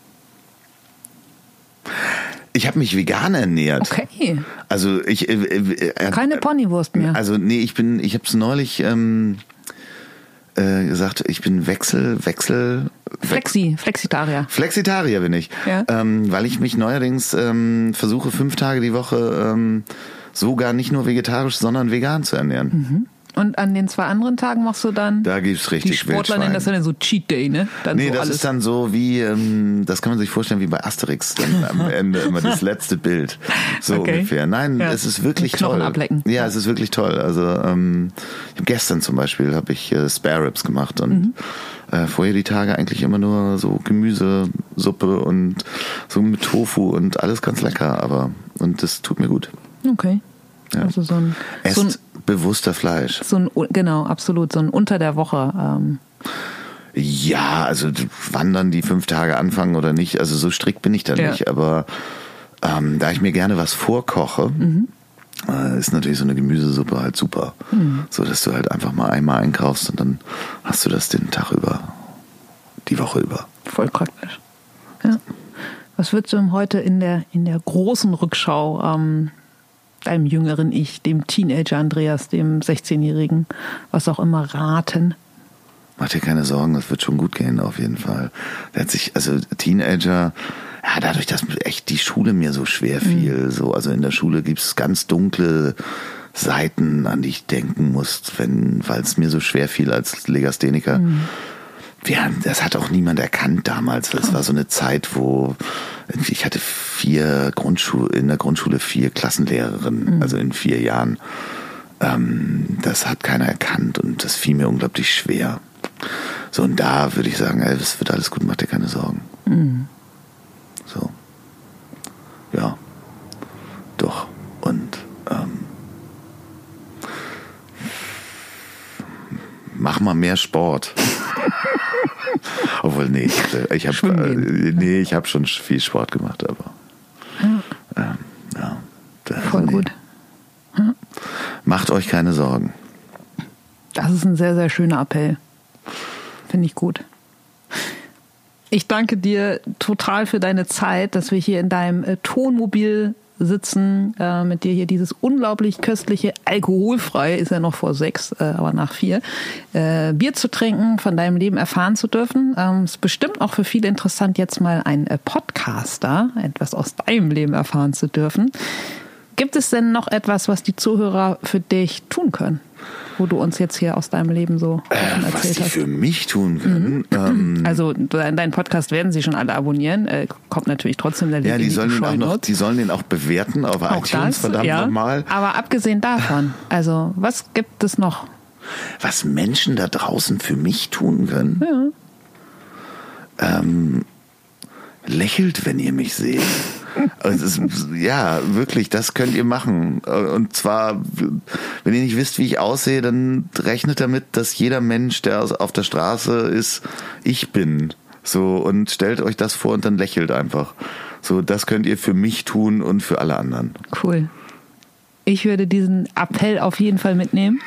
Ich habe mich vegan ernährt. Okay. Also ich äh, äh, äh keine Ponywurst mehr. Also nee, ich bin, ich habe es neulich ähm, äh, gesagt, ich bin Wechsel, Wechsel. Flexi, Flexitarier. Flexitarier bin ich. Ja. Ähm, weil ich mich neuerdings ähm, versuche, fünf Tage die Woche ähm, sogar nicht nur vegetarisch, sondern vegan zu ernähren. Mhm. Und an den zwei anderen Tagen machst du dann. Da gibt's richtig Die Sportler nennen das dann so Cheat Day, ne? Dann nee, so das alles. ist dann so wie, ähm, das kann man sich vorstellen wie bei Asterix dann am Ende immer das letzte Bild. So okay. ungefähr. Nein, ja. es ist wirklich toll. Ablecken. Ja, es ist wirklich toll. Also ähm, gestern zum Beispiel habe ich äh, Spare Ribs gemacht und mhm. äh, vorher die Tage eigentlich immer nur so Gemüsesuppe und so mit Tofu und alles ganz lecker, aber und das tut mir gut. Okay. Ja. Also so ein, Esst so ein bewusster Fleisch. So ein, genau, absolut, so ein unter der Woche. Ähm. Ja, also wann dann die fünf Tage anfangen oder nicht, also so strikt bin ich da ja. nicht, aber ähm, da ich mir gerne was vorkoche, mhm. äh, ist natürlich so eine Gemüsesuppe halt super. Mhm. So dass du halt einfach mal einmal einkaufst und dann hast du das den Tag über, die Woche über. Voll praktisch. Ja. Was würdest du heute in der, in der großen Rückschau ähm, deinem jüngeren Ich, dem Teenager Andreas, dem 16-Jährigen, was auch immer raten? Mach dir keine Sorgen, das wird schon gut gehen, auf jeden Fall. Der hat sich, also Teenager, ja, dadurch, dass echt die Schule mir so schwer mhm. fiel, mhm. so, also in der Schule gibt's ganz dunkle Seiten, an die ich denken muss, wenn, weil es mir so schwer fiel als Legastheniker. Mhm. Wir, das hat auch niemand erkannt damals. Das war so eine Zeit, wo ich hatte vier Grundschule, in der Grundschule vier Klassenlehrerinnen, mhm. also in vier Jahren. Ähm, das hat keiner erkannt und das fiel mir unglaublich schwer. So, und da würde ich sagen, ey, es wird alles gut, mach dir keine Sorgen. Mhm. So. Ja. Doch. Und ähm, mach mal mehr Sport. Obwohl, nee, ich habe äh, nee, ich habe schon viel Sport gemacht, aber ja, ähm, ja voll nee. gut. Ja. Macht euch keine Sorgen. Das ist ein sehr, sehr schöner Appell. Finde ich gut. Ich danke dir total für deine Zeit, dass wir hier in deinem äh, Tonmobil sitzen, äh, mit dir hier dieses unglaublich köstliche, alkoholfrei, ist ja noch vor sechs, äh, aber nach vier, äh, Bier zu trinken, von deinem Leben erfahren zu dürfen. Ähm, ist bestimmt auch für viele interessant, jetzt mal ein äh, Podcaster, etwas aus deinem Leben erfahren zu dürfen. Gibt es denn noch etwas, was die Zuhörer für dich tun können? Wo du uns jetzt hier aus deinem Leben so äh, erzählt was die hast. für mich tun können. Mhm. Ähm, also deinen Podcast werden sie schon alle abonnieren. Äh, kommt natürlich trotzdem der Link Ja, die sollen, den auch noch, die sollen den auch bewerten auf auch iTunes, das, verdammt ja. nochmal. Aber abgesehen davon, also was gibt es noch? Was Menschen da draußen für mich tun können? Ja. Ähm, lächelt, wenn ihr mich seht. Ist, ja, wirklich, das könnt ihr machen. Und zwar, wenn ihr nicht wisst, wie ich aussehe, dann rechnet damit, dass jeder Mensch, der auf der Straße ist, ich bin. So, und stellt euch das vor und dann lächelt einfach. So, das könnt ihr für mich tun und für alle anderen. Cool. Ich würde diesen Appell auf jeden Fall mitnehmen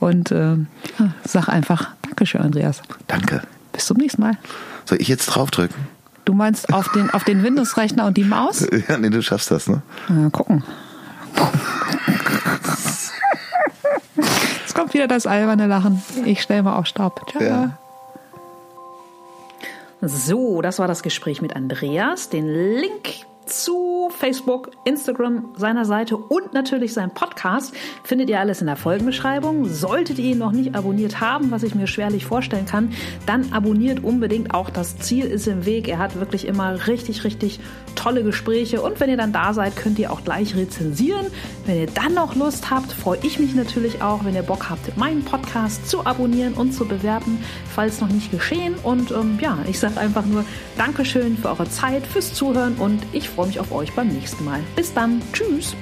und äh, ja, sag einfach Dankeschön, Andreas. Danke. Bis zum nächsten Mal. Soll ich jetzt draufdrücken? Du meinst auf den, auf den Windows-Rechner und die Maus? Ja, nee, du schaffst das, ne? Ja, gucken. Jetzt kommt wieder das alberne Lachen. Ich stelle mal auf Staub. Ciao. Ja. So, das war das Gespräch mit Andreas. Den Link zu Facebook, Instagram, seiner Seite und natürlich seinem Podcast findet ihr alles in der Folgenbeschreibung. Solltet ihr ihn noch nicht abonniert haben, was ich mir schwerlich vorstellen kann, dann abonniert unbedingt auch. Das Ziel ist im Weg. Er hat wirklich immer richtig, richtig tolle Gespräche und wenn ihr dann da seid, könnt ihr auch gleich rezensieren. Wenn ihr dann noch Lust habt, freue ich mich natürlich auch, wenn ihr Bock habt, meinen Podcast zu abonnieren und zu bewerten, falls noch nicht geschehen. Und ähm, ja, ich sage einfach nur Dankeschön für eure Zeit, fürs Zuhören und ich freue mich auf euch beim nächsten Mal. Bis dann. Tschüss.